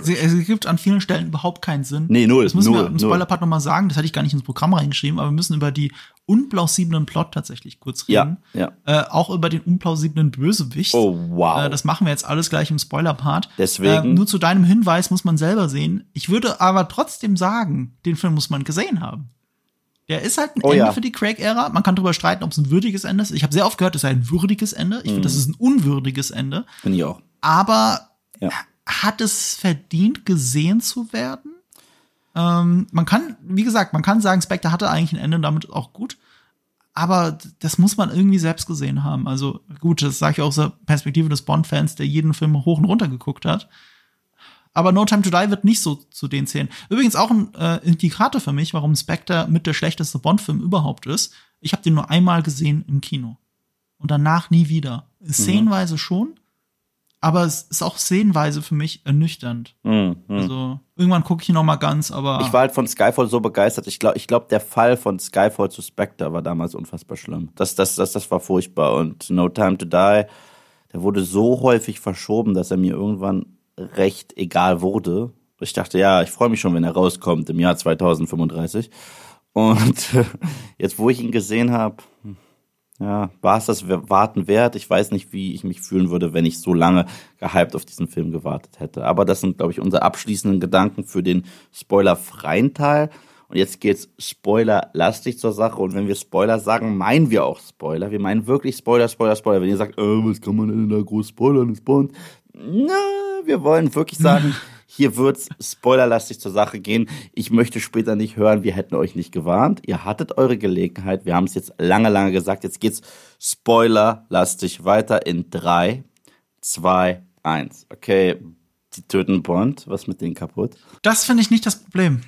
Sie, es gibt an vielen Stellen überhaupt keinen Sinn. Nee, null, Das müssen null, wir im. Spoiler-Part nochmal sagen. Das hatte ich gar nicht ins Programm reingeschrieben, aber wir müssen über die unplausiblen Plot tatsächlich kurz Ja, reden. ja. Äh, auch über den unplausiblen Bösewicht. Oh, wow. Äh, das machen wir jetzt alles gleich im Spoiler-Part. Deswegen- Äh, nur zu deinem Hinweis muss man selber sehen. Ich würde aber trotzdem sagen, den Film muss man gesehen haben. Der ist halt ein Oh Ende ja. für die Craig-Ära. Man kann darüber streiten, ob es ein würdiges Ende ist. Ich habe sehr oft gehört, es sei ein würdiges Ende. Ich finde, das ist ein unwürdiges Ende. Finde ich auch. Aber Ja. hat es verdient, gesehen zu werden? Ähm, man kann, wie gesagt, man kann sagen, Spectre hatte eigentlich ein Ende und damit auch gut. Aber das muss man irgendwie selbst gesehen haben. Also gut, das sage ich auch aus der Perspektive des Bond-Fans, der jeden Film hoch und runter geguckt hat. Aber No Time to Die wird nicht so zu den zählen. Übrigens auch ein äh, Indikator für mich, warum Spectre mit der schlechteste Bond-Film überhaupt ist. Ich habe den nur einmal gesehen im Kino. Und danach nie wieder. Szenenweise schon, aber es ist auch szenenweise für mich ernüchternd. Also irgendwann gucke ich ihn noch mal ganz, aber Ich war halt von Skyfall so begeistert. Ich glaube, ich glaub, der Fall von Skyfall zu Spectre war damals unfassbar schlimm. Das, das, das, das war furchtbar. Und No Time to Die, der wurde so häufig verschoben, dass er mir irgendwann recht egal wurde. Ich dachte, ja, ich freue mich schon, wenn er rauskommt im Jahr 2035. Und jetzt, wo ich ihn gesehen habe, ja, war es das Warten wert? Ich weiß nicht, wie ich mich fühlen würde, wenn ich so lange gehypt auf diesen Film gewartet hätte. Aber das sind, glaube ich, unsere abschließenden Gedanken für den spoilerfreien Teil. Und jetzt geht's spoilerlastig zur Sache. Und wenn wir Spoiler sagen, meinen wir auch Spoiler. Wir meinen wirklich Spoiler, Spoiler, Spoiler. Wenn ihr sagt, äh, was kann man denn da groß spoilern, ist Bond? Na, wir wollen wirklich sagen, hier wird's spoilerlastig zur Sache gehen. Ich möchte später nicht hören, wir hätten euch nicht gewarnt. Ihr hattet eure Gelegenheit. Wir haben es jetzt lange, lange gesagt. Jetzt geht's spoilerlastig weiter in drei, zwei, eins. Okay, die töten Bond. Was mit denen kaputt? das finde ich nicht das Problem.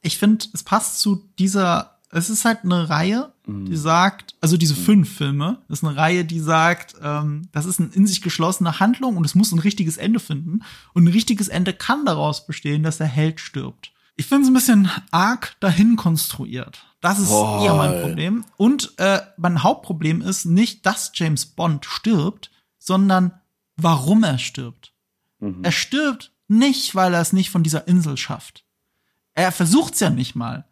Ich finde, es passt zu dieser, es ist halt eine Reihe, die sagt, also diese fünf Filme, das ist eine Reihe, die sagt, ähm, das ist eine in sich geschlossene Handlung und es muss ein richtiges Ende finden. Und ein richtiges Ende kann daraus bestehen, dass der Held stirbt. Ich finde es ein bisschen arg dahin konstruiert. Das ist Voll. eher mein Problem. Und äh, mein Hauptproblem ist nicht, dass James Bond stirbt, sondern warum er stirbt. Er stirbt nicht, weil er es nicht von dieser Insel schafft. Er versucht's ja nicht mal.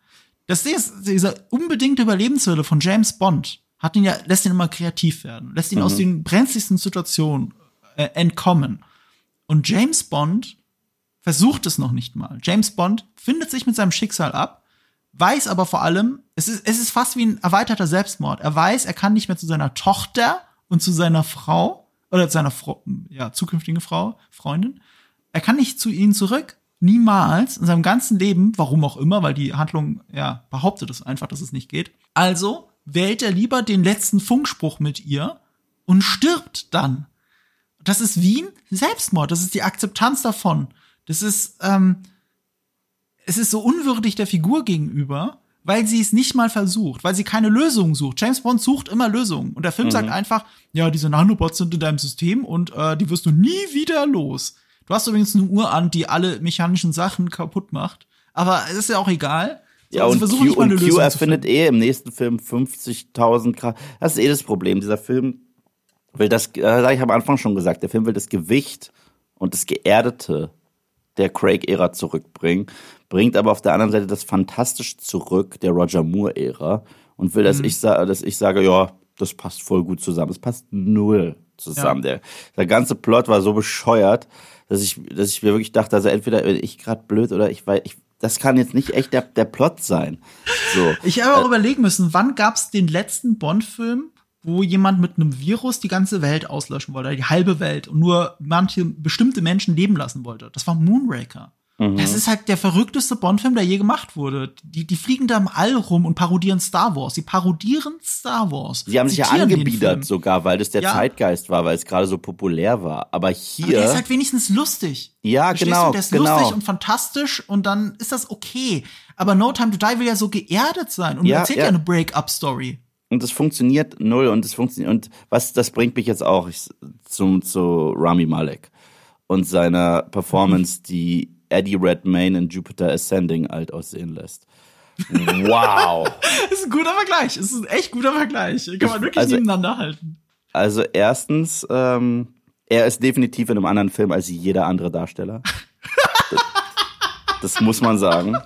Das Ding ist, dieser unbedingte Überlebenswille von James Bond hat ihn ja, lässt ihn immer kreativ werden, lässt ihn aus den brenzligsten Situationen äh, entkommen. Und James Bond versucht es noch nicht mal. James Bond findet sich mit seinem Schicksal ab, weiß aber vor allem, es ist, es ist fast wie ein erweiterter Selbstmord. Er weiß, er kann nicht mehr zu seiner Tochter und zu seiner Frau oder zu seiner Frau, ja, zukünftige Frau, Freundin. Er kann nicht zu ihnen zurück. Niemals in seinem ganzen Leben, warum auch immer, weil die Handlung, ja, behauptet es einfach, dass es nicht geht. Also wählt er lieber den letzten Funkspruch mit ihr und stirbt dann. Das ist wie ein Selbstmord. Das ist die Akzeptanz davon. Das ist, ähm, es ist so unwürdig der Figur gegenüber, weil sie es nicht mal versucht, weil sie keine Lösung sucht. James Bond sucht immer Lösungen. Und der Film mhm. sagt einfach, ja, diese Nanobots sind in deinem System und äh, die wirst du nie wieder los. Du hast übrigens eine Uhr an, die alle mechanischen Sachen kaputt macht. Aber es ist ja auch egal. So, ja, also und, Q, und Q erfindet eh im nächsten Film 50.000 Grad. Das ist eh das Problem. Dieser Film will das, habe ich am Anfang schon gesagt, der Film will das Gewicht und das Geerdete der Craig-Ära zurückbringen, bringt aber auf der anderen Seite das Fantastische zurück der Roger Moore-Ära und will, dass, mhm. ich, dass ich sage, ja, das passt voll gut zusammen. Es passt null zusammen. Ja. Der, der ganze Plot war so bescheuert, dass ich, dass ich mir wirklich dachte, also entweder bin ich gerade blöd oder ich weiß, ich, das kann jetzt nicht echt der, der Plot sein. So. Ich habe auch äh, überlegen müssen, wann gab es den letzten Bond-Film, wo jemand mit einem Virus die ganze Welt auslöschen wollte, die halbe Welt und nur manche bestimmte Menschen leben lassen wollte. Das war Moonraker. Mhm. Das ist halt der verrückteste Bond-Film, der je gemacht wurde. Die, die fliegen da im All rum und parodieren Star Wars. Sie parodieren Star Wars. Sie haben sich ja angebiedert sogar, weil das der ja. Zeitgeist war, weil es gerade so populär war. Aber hier. Aber der ist halt wenigstens lustig. Ja, Verstehst genau. Du? Der ist genau. lustig und fantastisch und dann ist das okay. Aber No Time to Die will ja so geerdet sein und ja, erzählt ja, ja eine Break-up-Story und es funktioniert null und es funktioniert und was das bringt mich jetzt auch zum zu Rami Malek und seiner Performance, die Eddie Redmayne in Jupiter Ascending alt aussehen lässt. Wow. das ist ein guter Vergleich. Das ist ein echt guter Vergleich. Kann man wirklich also, nebeneinander halten. Also erstens, ähm, er ist definitiv in einem anderen Film als jeder andere Darsteller. das, das muss man sagen.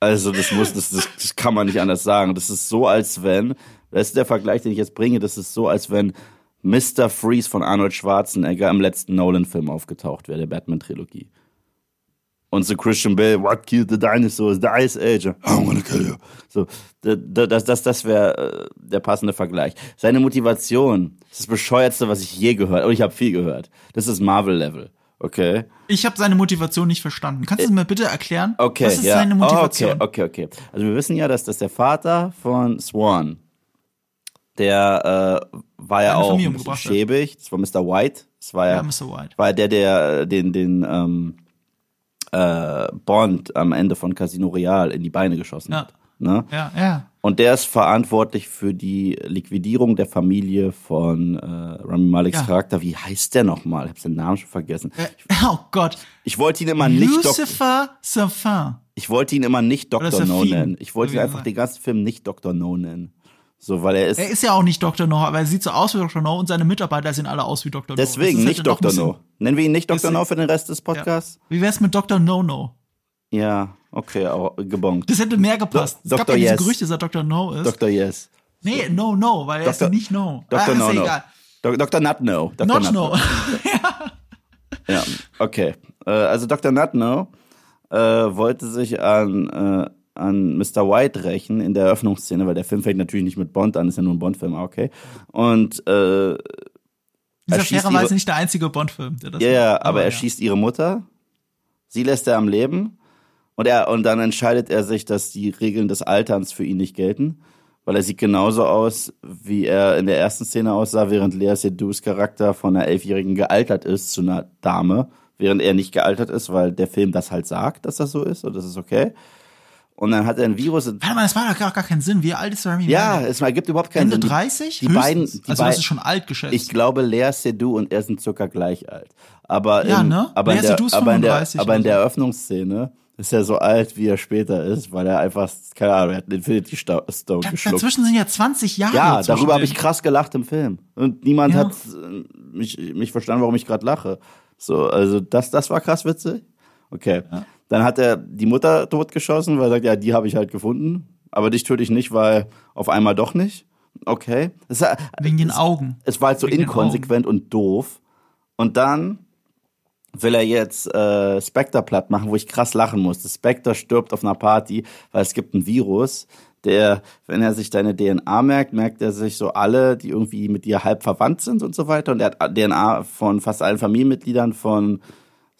Also das muss, das, das, das kann man nicht anders sagen. Das ist so, als wenn, das ist der Vergleich, den ich jetzt bringe, das ist so, als wenn Mr. Freeze von Arnold Schwarzenegger im letzten Nolan-Film aufgetaucht wäre, der Batman-Trilogie. Und so Christian Bale, what killed the dinosaurs? The Ice Age. I'm gonna kill you. So, das, das, das wäre äh, der passende Vergleich. Seine Motivation, das ist das Bescheuertste, was ich je gehört habe. Ich habe viel gehört. Das ist Marvel-Level. Okay. Ich habe seine Motivation nicht verstanden. Kannst du es mir bitte erklären? Okay, Was ist ja. seine Motivation? Oh, okay, okay, okay. Also wir wissen ja, dass das der Vater von Swan, der äh, war ja auch schäbig. Das war Mr. White. Das war ja, ja Mr. White. War der, der den den ähm, äh, Bond am Ende von Casino Real in die Beine geschossen ja. hat. Ne? Ja, ja. Und der ist verantwortlich für die Liquidierung der Familie von äh, Rami Maleks ja. Charakter. Wie heißt der nochmal? Ich habe den Namen schon vergessen. Äh, oh Gott. Ich wollte ihn immer nicht Lucifer Safin. Ich wollte ihn immer nicht Dr. No nennen. Ich wollte ihn einfach den ganzen Film nicht Dr. No nennen. So, weil er ist. Er ist ja auch nicht Dr. No, aber er sieht so aus wie Dr. No und seine Mitarbeiter sehen alle aus wie Dr. No. Deswegen halt nicht Dr. No. Nennen wir ihn nicht Dr. No für den Rest des Podcasts? Ja. Wie wär's mit Dr. No No? Ja, okay, auch gebongt. Das hätte mehr gepasst. Do es gab ja yes. diese Gerüchte, dass er Dr. No ist. Dr. Yes. Nee, No No, weil er Dr. ist nicht No. Dr. Ah, no, no. Egal. Dr. Not No. Dr. Not, Not No. ja. ja, okay. Äh, also Dr. Not No äh, wollte sich an, äh, an Mr. White rächen in der Eröffnungsszene, weil der Film fängt natürlich nicht mit Bond an, ist ja nur ein Bond-Film, ah, okay. Und äh, dieser fairerweise nicht der einzige Bond-Film, der das Ja, ja, aber, er ja. schießt ihre Mutter. Sie lässt er am Leben und er, und dann entscheidet er sich, dass die Regeln des Alterns für ihn nicht gelten, weil er sieht genauso aus, wie er in der ersten Szene aussah, während Lea Seydoux Charakter von einer Elfjährigen gealtert ist zu einer Dame, während er nicht gealtert ist, weil der Film das halt sagt, dass das so ist und das ist okay. Und dann hat er ein Virus. Warte mal, das macht doch gar, gar keinen Sinn. Wie alt ist Rami Ja, es ergibt überhaupt keinen Ende Sinn. Ende 30? Die, die beiden, die also das ist schon alt geschätzt. Ich glaube, Lea Seydoux und er sind circa gleich alt. Aber, ja, in, ne? aber, in der, aber, in der, aber in der Eröffnungsszene ist er so alt, wie er später ist, weil er einfach, keine Ahnung, er hat einen Infinity Stone da, geschluckt. Dazwischen sind ja 20 Jahre. Ja, darüber habe ich krass gelacht im Film. Und niemand ja. hat äh, mich, mich verstanden, warum ich gerade lache. So, also das, das war krass witzig. Okay. Ja. Dann hat er die Mutter totgeschossen, weil er sagt, ja, die habe ich halt gefunden. Aber dich töte ich nicht, weil auf einmal doch nicht. Okay. Es, Wegen den Augen. Es war halt so Wegen inkonsequent und doof. Und dann will er jetzt äh, Spectre platt machen, wo ich krass lachen musste. Spectre stirbt auf einer Party, weil es gibt ein Virus, der, wenn er sich deine DNA merkt, merkt er sich so alle, die irgendwie mit dir halb verwandt sind und so weiter. Und er hat DNA von fast allen Familienmitgliedern von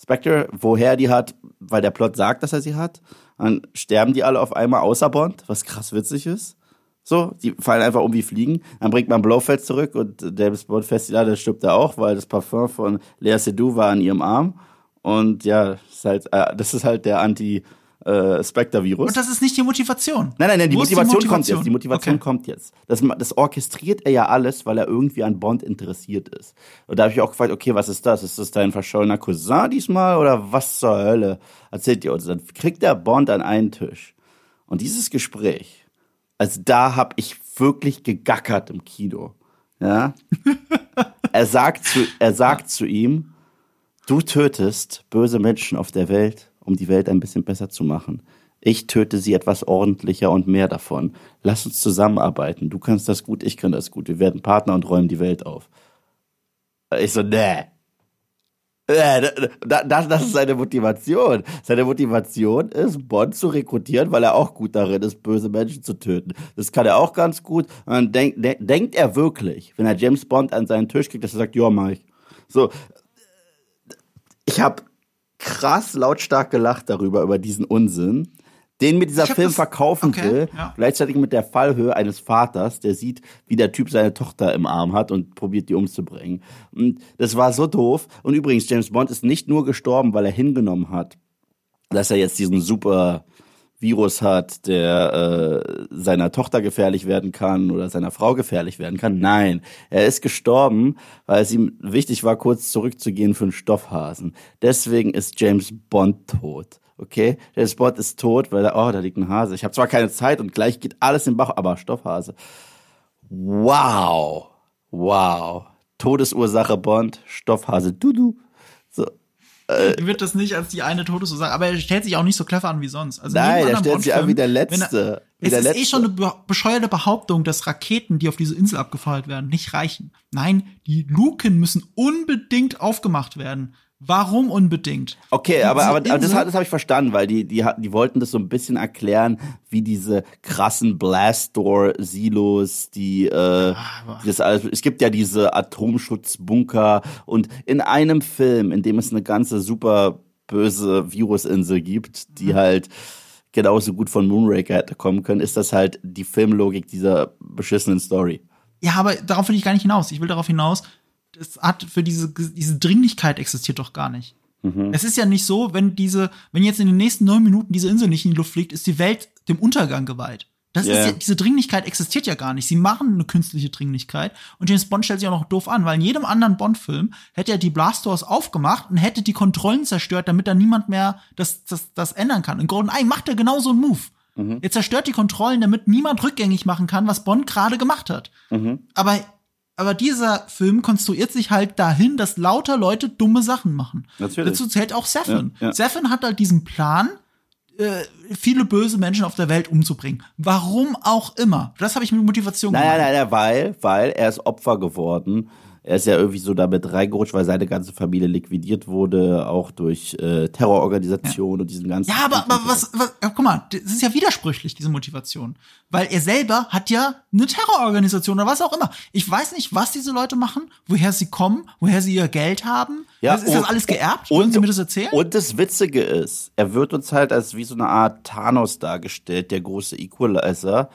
Spectre, woher die hat, weil der Plot sagt, dass er sie hat. Dann sterben die alle auf einmal außer Bond, was krass witzig ist. So, die fallen einfach um wie Fliegen. Dann bringt man Blowfeld zurück und Davis Bond Festival, der stirbt er auch, weil das Parfum von Lea Seydoux war an ihrem Arm. Und ja, ist halt, äh, das ist halt der Anti, äh, Spectre-Virus. Und das ist nicht die Motivation. Nein, nein, nein, die Motivation, die kommt Motivation? jetzt. Die Motivation Okay. kommt jetzt. Das, das orchestriert er ja alles, weil er irgendwie an Bond interessiert ist. Und da habe ich auch gefragt, okay, was ist das? Ist das dein verschollener Cousin diesmal oder was zur Hölle? Erzählt ihr uns. Dann kriegt der Bond an einen Tisch. Und dieses Gespräch, also da habe ich wirklich gegackert im Kino. Ja? er sagt zu, er sagt zu ihm, du tötest böse Menschen auf der Welt, um die Welt ein bisschen besser zu machen. Ich töte sie etwas ordentlicher und mehr davon. Lass uns zusammenarbeiten. Du kannst das gut, ich kann das gut. Wir werden Partner und räumen die Welt auf. Ich so, nee. Da- Das, das ist seine Motivation. Seine Motivation ist, Bond zu rekrutieren, weil er auch gut darin ist, böse Menschen zu töten. Das kann er auch ganz gut. Und dann denk, de, denkt er wirklich, wenn er James Bond an seinen Tisch kriegt, dass er sagt, ja, mach ich. So, ich habe krass lautstark gelacht darüber, über diesen Unsinn, den mir dieser Film das- verkaufen okay, will, ja. gleichzeitig mit der Fallhöhe eines Vaters, der sieht, wie der Typ seine Tochter im Arm hat und probiert, die umzubringen. Und das war so doof. Und übrigens, James Bond ist nicht nur gestorben, weil er hingenommen hat, dass er jetzt diesen super Virus hat, der äh, seiner Tochter gefährlich werden kann oder seiner Frau gefährlich werden kann. Nein, er ist gestorben, weil es ihm wichtig war, kurz zurückzugehen für einen Stoffhasen. Deswegen ist James Bond tot. Okay, James Bond ist tot, weil er, oh, da liegt ein Hase. Ich habe zwar keine Zeit und gleich geht alles im Bach, aber Stoffhase. Wow, wow. Todesursache Bond, Stoffhase, du du. Er wird das nicht als die eine Todesursache, aber er stellt sich auch nicht so clever an wie sonst. Also in Nein, er stellt sich an wie der Letzte. er- Es der ist eh Letzte. schon eine be bescheuerte Behauptung, dass Raketen, die auf diese Insel abgefeuert werden, nicht reichen. Nein, die Luken müssen unbedingt aufgemacht werden. Warum unbedingt? Okay, aber, aber, aber das, das habe ich verstanden, weil die, die, die wollten das so ein bisschen erklären, wie diese krassen Blast-Door-Silos, die, äh, das alles, es gibt ja diese Atomschutzbunker und in einem Film, in dem es eine ganze super böse Virusinsel gibt, die halt genauso gut von Moonraker hätte kommen können, ist das halt die Filmlogik dieser beschissenen Story. Ja, aber darauf will ich gar nicht hinaus. Ich will darauf hinaus, es hat für diese, diese Dringlichkeit existiert doch gar nicht. Es ist ja nicht so, wenn diese, wenn jetzt in den nächsten neun Minuten diese Insel nicht in die Luft fliegt, ist die Welt dem Untergang geweiht. Das Ja. ist ja, diese Dringlichkeit existiert ja gar nicht. Sie machen eine künstliche Dringlichkeit und James Bond stellt sich auch noch doof an, weil in jedem anderen Bond-Film hätte er die Blastdoors aufgemacht und hätte die Kontrollen zerstört, damit da niemand mehr das, das, das ändern kann. In GoldenEye macht er genau so einen Move. Er zerstört die Kontrollen, damit niemand rückgängig machen kann, was Bond gerade gemacht hat. Aber, aber dieser Film konstruiert sich halt dahin, dass lauter Leute dumme Sachen machen. Natürlich. Dazu zählt auch Sefin. Ja, ja. Sefin hat halt diesen Plan, äh, viele böse Menschen auf der Welt umzubringen. Warum auch immer. Das habe ich mit Motivation Nein, gemacht. nein, nein, nein, weil, weil er ist Opfer geworden. Er ist ja irgendwie so damit reingerutscht, weil seine ganze Familie liquidiert wurde, auch durch äh, Terrororganisationen und diesen ganzen. Ja, aber, aber was, was, ja, guck mal, das ist ja widersprüchlich, diese Motivation. Weil er selber hat ja eine Terrororganisation oder was auch immer. Ich weiß nicht, was diese Leute machen, woher sie kommen, woher sie ihr Geld haben. Ja, ist, ist das und- alles geerbt? und- Wollen Sie mir das erzählen? Und das Witzige ist, er wird uns halt als wie so eine Art Thanos dargestellt, der große Equalizer.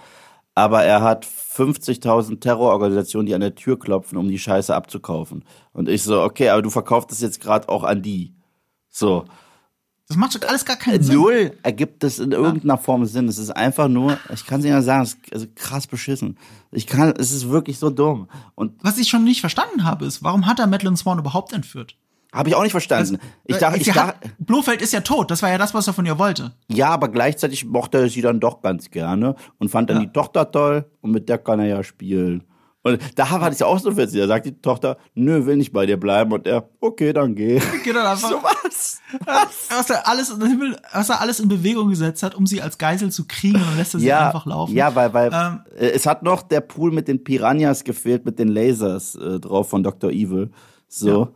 Aber er hat 50.000 Terrororganisationen, die an der Tür klopfen, um die Scheiße abzukaufen. Und ich so, okay, aber du verkaufst es jetzt gerade auch an die. So. das macht doch alles gar keinen Sinn. Null ergibt es in irgendeiner Form Sinn. Es ist einfach nur, ich kann es nicht mehr sagen, es ist also krass beschissen. Ich kann, es ist wirklich so dumm. Und Was ich schon nicht verstanden habe, ist, warum hat er Madeline Swan überhaupt entführt? Habe ich auch nicht verstanden. ich dachte, ich Sie dachte, Blofeld ist ja tot, das war ja das, was er von ihr wollte. ja, aber gleichzeitig mochte er sie dann doch ganz gerne und fand dann Ja. die Tochter toll und mit der kann er ja spielen. Und da hatte ich auch so witzig. Da sagt die Tochter, nö, will nicht bei dir bleiben. Und er, okay, dann geh. Geht dann einfach, So was? was er alles was er alles in Bewegung gesetzt hat, um sie als Geisel zu kriegen und lässt er sie Ja, einfach laufen. ja, weil, weil Ähm, äh, es hat noch der Pool mit den Piranhas gefehlt, mit den Lasers äh, drauf von Dr. Evil. So.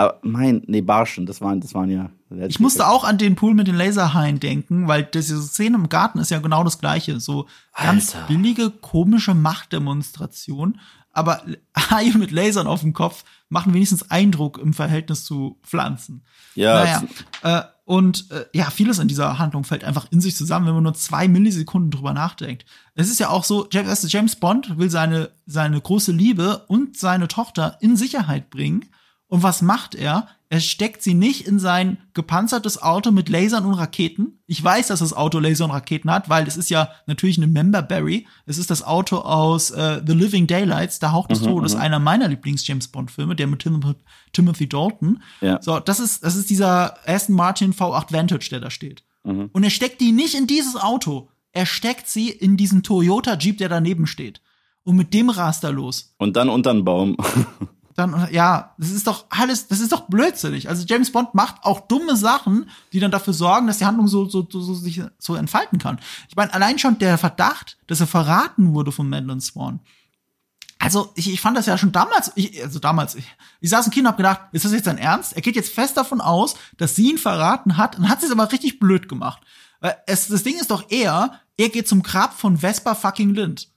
Aber mein, nee, Barschen, das waren, das waren ja. Ich musste auch an den Pool mit den Laserhaien denken, weil diese Szene im Garten ist ja genau das gleiche. So ganz Alter. billige, komische Machtdemonstration. Aber Haie mit Lasern auf dem Kopf machen wenigstens Eindruck im Verhältnis zu Pflanzen. Ja, Naja, äh, und äh, ja, vieles in dieser Handlung fällt einfach in sich zusammen, wenn man nur zwei Millisekunden drüber nachdenkt. Es ist ja auch so, James, James Bond will seine, seine große Liebe und seine Tochter in Sicherheit bringen Und was macht er? Er steckt sie nicht in sein gepanzertes Auto mit Lasern und Raketen. Ich weiß, dass das Auto Laser und Raketen hat, weil es ist ja natürlich eine Memberberry. Es ist das Auto aus äh, The Living Daylights, der Hauch des mhm, Todes, mhm. einer meiner Lieblings-James-Bond-Filme, der mit Tim Timothy Dalton. Ja. So, das ist, das ist dieser Aston Martin V8 Vantage, der da steht. Mhm. Und er steckt die nicht in dieses Auto. Er steckt sie in diesen Toyota Jeep, der daneben steht. Und mit dem rast er los. Und dann unter den Baum. dann, ja, das ist doch alles, das ist doch blödsinnig. Also James Bond macht auch dumme Sachen, die dann dafür sorgen, dass die Handlung so, so, so, sich so entfalten kann. Ich meine, allein schon der Verdacht, dass er verraten wurde von Madeline Swan. Also, ich, ich fand das ja schon damals, ich, also damals, ich, ich saß im Kino und hab gedacht, ist das jetzt sein Ernst? Er geht jetzt fest davon aus, dass sie ihn verraten hat und hat es aber richtig blöd gemacht. Es, das Ding ist doch eher, er geht zum Grab von Vespa fucking Lind.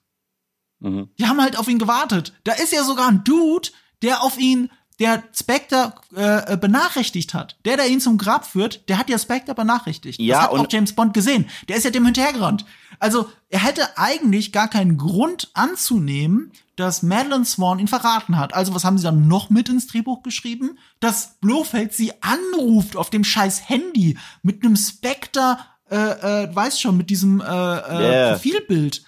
Mhm. Die haben halt auf ihn gewartet. Da ist ja sogar ein Dude, der auf ihn, der Spectre äh, benachrichtigt hat. Der, der ihn zum Grab führt, der hat ja Spectre benachrichtigt. Ja, das hat und auch James Bond gesehen. Der ist ja dem hinterhergerannt. Also, er hätte eigentlich gar keinen Grund anzunehmen, dass Madeline Swan ihn verraten hat. Also, was haben sie dann noch mit ins Drehbuch geschrieben? Dass Blofeld sie anruft auf dem scheiß Handy mit einem Spectre, äh, äh, weiß schon, mit diesem äh, äh, yeah. Profilbild.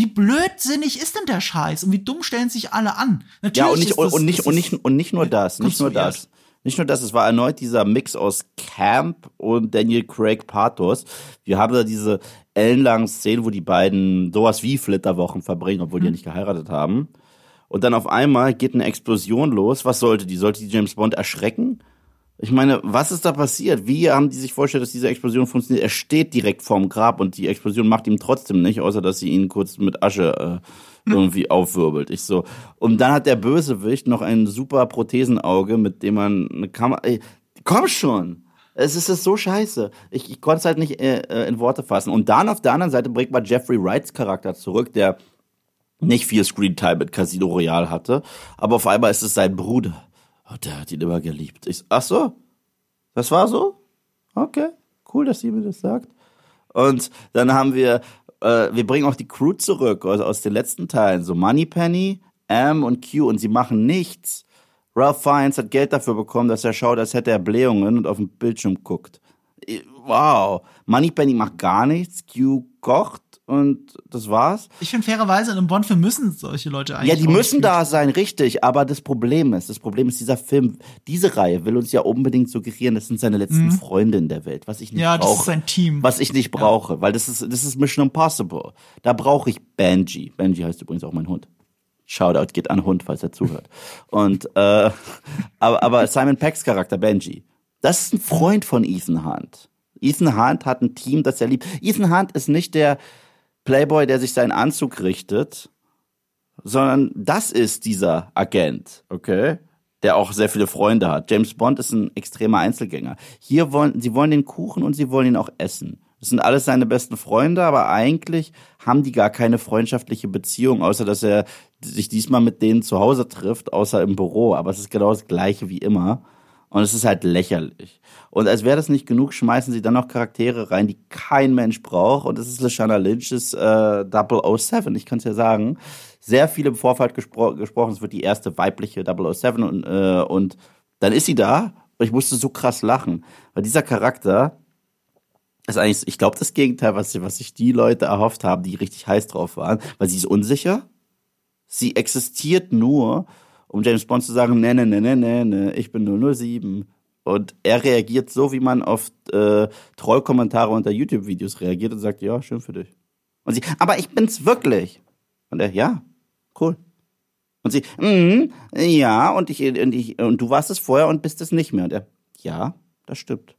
Wie blödsinnig ist denn der Scheiß und wie dumm stellen sich alle an? Natürlich ja, und nicht, das, und, nicht, und, nicht, und nicht nur das, nicht nur das. Nicht nur das, es war erneut dieser Mix aus Camp und Daniel Craig Pathos. Wir haben da diese ellenlangen Szenen, wo die beiden sowas wie Flitterwochen verbringen, obwohl hm. die ja mhm. nicht geheiratet haben. Und dann auf einmal geht eine Explosion los. Was sollte die? Sollte die James Bond erschrecken? Ich meine, was ist da passiert? Wie haben die sich vorgestellt, dass diese Explosion funktioniert? Er steht direkt vorm Grab und die Explosion macht ihm trotzdem nicht, außer dass sie ihn kurz mit Asche äh, irgendwie aufwirbelt. Ich so. Und dann hat der Bösewicht noch ein super Prothesenauge, mit dem man eine Kamera. Ey, komm schon! Es ist, es ist so scheiße. Ich, ich konnte es halt nicht äh, äh, in Worte fassen. Und dann auf der anderen Seite bringt man Jeffrey Wrights Charakter zurück, der nicht viel Screentime mit Casino Royale hatte, aber auf einmal ist es sein Bruder Oh, der hat ihn immer geliebt. Ich, ach so, das war so? Okay, cool, dass sie mir das sagt. Und dann haben wir, äh, wir bringen auch die Crew zurück aus, aus den letzten Teilen. So Moneypenny, M und Q und sie machen nichts. Ralph Fiennes hat Geld dafür bekommen, dass er schaut, als hätte er Blähungen und auf den Bildschirm guckt. Wow. Moneypenny macht gar nichts. Q kocht und das war's. Ich finde fairerweise in einem Bond-Film müssen solche Leute eigentlich. Ja, die müssen da sein, richtig. Aber das Problem ist, das Problem ist, dieser Film, diese Reihe will uns ja unbedingt suggerieren, das sind seine letzten mhm. Freunde in der Welt, was ich nicht ja, brauche. Ja, das ist sein Team. Was ich nicht brauche, ja. weil das ist, das ist Mission Impossible. Da brauche ich Benji. Benji heißt übrigens auch mein Hund. Shoutout geht an Hund, falls er zuhört. Und äh, aber, aber Simon Pecks Charakter Benji, das ist ein Freund von Ethan Hunt. Ethan Hunt hat ein Team, das er liebt. Ethan Hunt ist nicht der Playboy, der sich seinen Anzug richtet, sondern das ist dieser Agent, okay? Der auch sehr viele Freunde hat. James Bond ist ein extremer Einzelgänger. Hier wollen, sie wollen den Kuchen und sie wollen ihn auch essen. Das sind alles seine besten Freunde, aber eigentlich haben die gar keine freundschaftliche Beziehung, außer dass er sich diesmal mit denen zu Hause trifft, außer im Büro. Aber es ist genau das Gleiche wie immer. Und es ist halt lächerlich. Und als wäre das nicht genug, schmeißen sie dann noch Charaktere rein, die kein Mensch braucht. Und das ist Lashana Lynch's äh, 007, ich kann es ja sagen. Sehr viele im Vorfall gespro gesprochen, es wird die erste weibliche 007 und, äh, und dann ist sie da und ich musste so krass lachen. Weil dieser Charakter ist eigentlich, ich glaube, das Gegenteil, was, was sich die Leute erhofft haben, die richtig heiß drauf waren, weil sie ist unsicher. Sie existiert nur, um James Bond zu sagen, ne, ne, ne, ne, ne, ne, ich bin 007. Und er reagiert so, wie man auf äh, Trollkommentare unter YouTube-Videos reagiert und sagt, ja, schön für dich. Und sie, aber ich bin's wirklich. Und er, ja, cool. Und sie, mm, ja, und ich, und ich, und du warst es vorher und bist es nicht mehr. Und er, ja, das stimmt.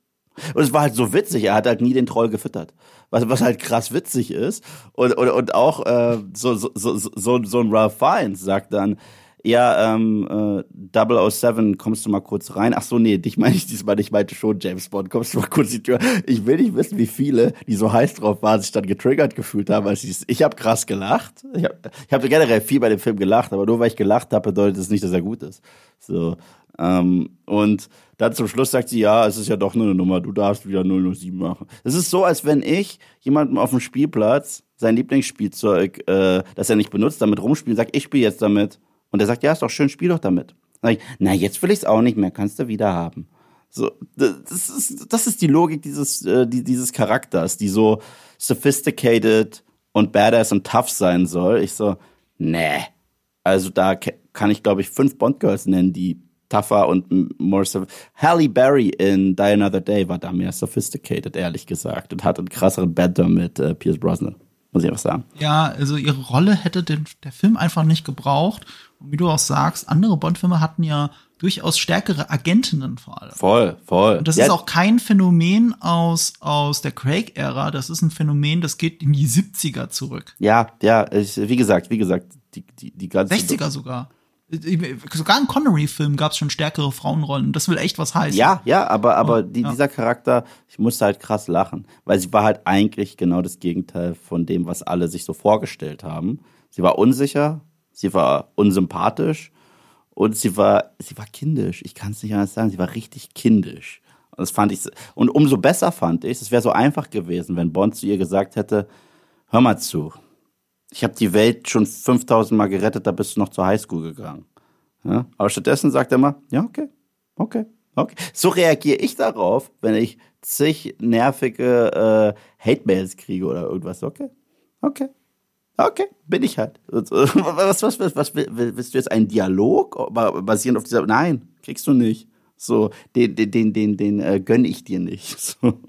Und es war halt so witzig, er hat halt nie den Troll gefüttert. Was, was halt krass witzig ist. Und, und, und auch äh, so, so, so, so, so ein Ralph Fiennes sagt dann, ja, ähm, äh, 007, kommst du mal kurz rein? Ach so, nee, dich meine ich diesmal ich meinte schon James Bond, kommst du mal kurz die Tür. Ich will nicht wissen, wie viele, die so heiß drauf waren, sich dann getriggert gefühlt haben, als ich, ich habe krass gelacht. Ich habe hab generell viel bei dem Film gelacht, aber nur weil ich gelacht habe, bedeutet es das nicht, dass er gut ist. So, ähm, und dann zum Schluss sagt sie, ja, es ist ja doch nur eine Nummer, du darfst wieder 007 machen. Es ist so, als wenn ich jemandem auf dem Spielplatz sein Lieblingsspielzeug, äh, das er nicht benutzt, damit rumspielt, sag, ich spiele jetzt damit. Und er sagt, ja, ist doch schön, spiel doch damit. Na, jetzt will ich es auch nicht mehr, kannst du wieder haben. So, das ist, das ist die Logik dieses, äh, dieses Charakters, die so sophisticated und badass und tough sein soll. Ich so, nee. Also da kann ich, glaube ich, fünf Bond-Girls nennen, die tougher und more Halle Berry in Die Another Day war da mehr sophisticated, ehrlich gesagt, und hatte einen krasseren Banter mit äh, Pierce Brosnan. Muss ich einfach sagen. Ja, also ihre Rolle hätte den, der Film einfach nicht gebraucht. Und wie du auch sagst, andere Bond-Filme hatten ja durchaus stärkere Agentinnen vor allem. Voll, voll. Und das ja. ist auch kein Phänomen aus, aus der Craig-Ära. Das ist ein Phänomen, das geht in die 70er zurück. Ja, ja, ich, wie gesagt, wie gesagt, die, die, die ganze. 60er sogar. Sogar in Connery-Filmen gab es schon stärkere Frauenrollen. Das will echt was heißen. Ja, ja, aber, aber oh, die, ja. dieser Charakter, ich musste halt krass lachen, weil sie war halt eigentlich genau das Gegenteil von dem, was alle sich so vorgestellt haben. Sie war unsicher, sie war unsympathisch und sie war, sie war kindisch. Ich kann es nicht anders sagen. Sie war richtig kindisch. Und das fand ich, und umso besser fand ich, es wäre so einfach gewesen, wenn Bond zu ihr gesagt hätte, hör mal zu. Ich habe die Welt schon 5000 Mal gerettet, da bist du noch zur Highschool gegangen. Ja? Aber stattdessen sagt er immer, ja, okay, okay, okay. So reagiere ich darauf, wenn ich zig nervige äh, Hate-Mails kriege oder irgendwas. Okay, okay, Okay, bin ich halt. Was, was, was, was, willst du jetzt einen Dialog basierend auf dieser? Nein, kriegst du nicht. So, den, den, den, den, den äh, gönn ich dir nicht. So.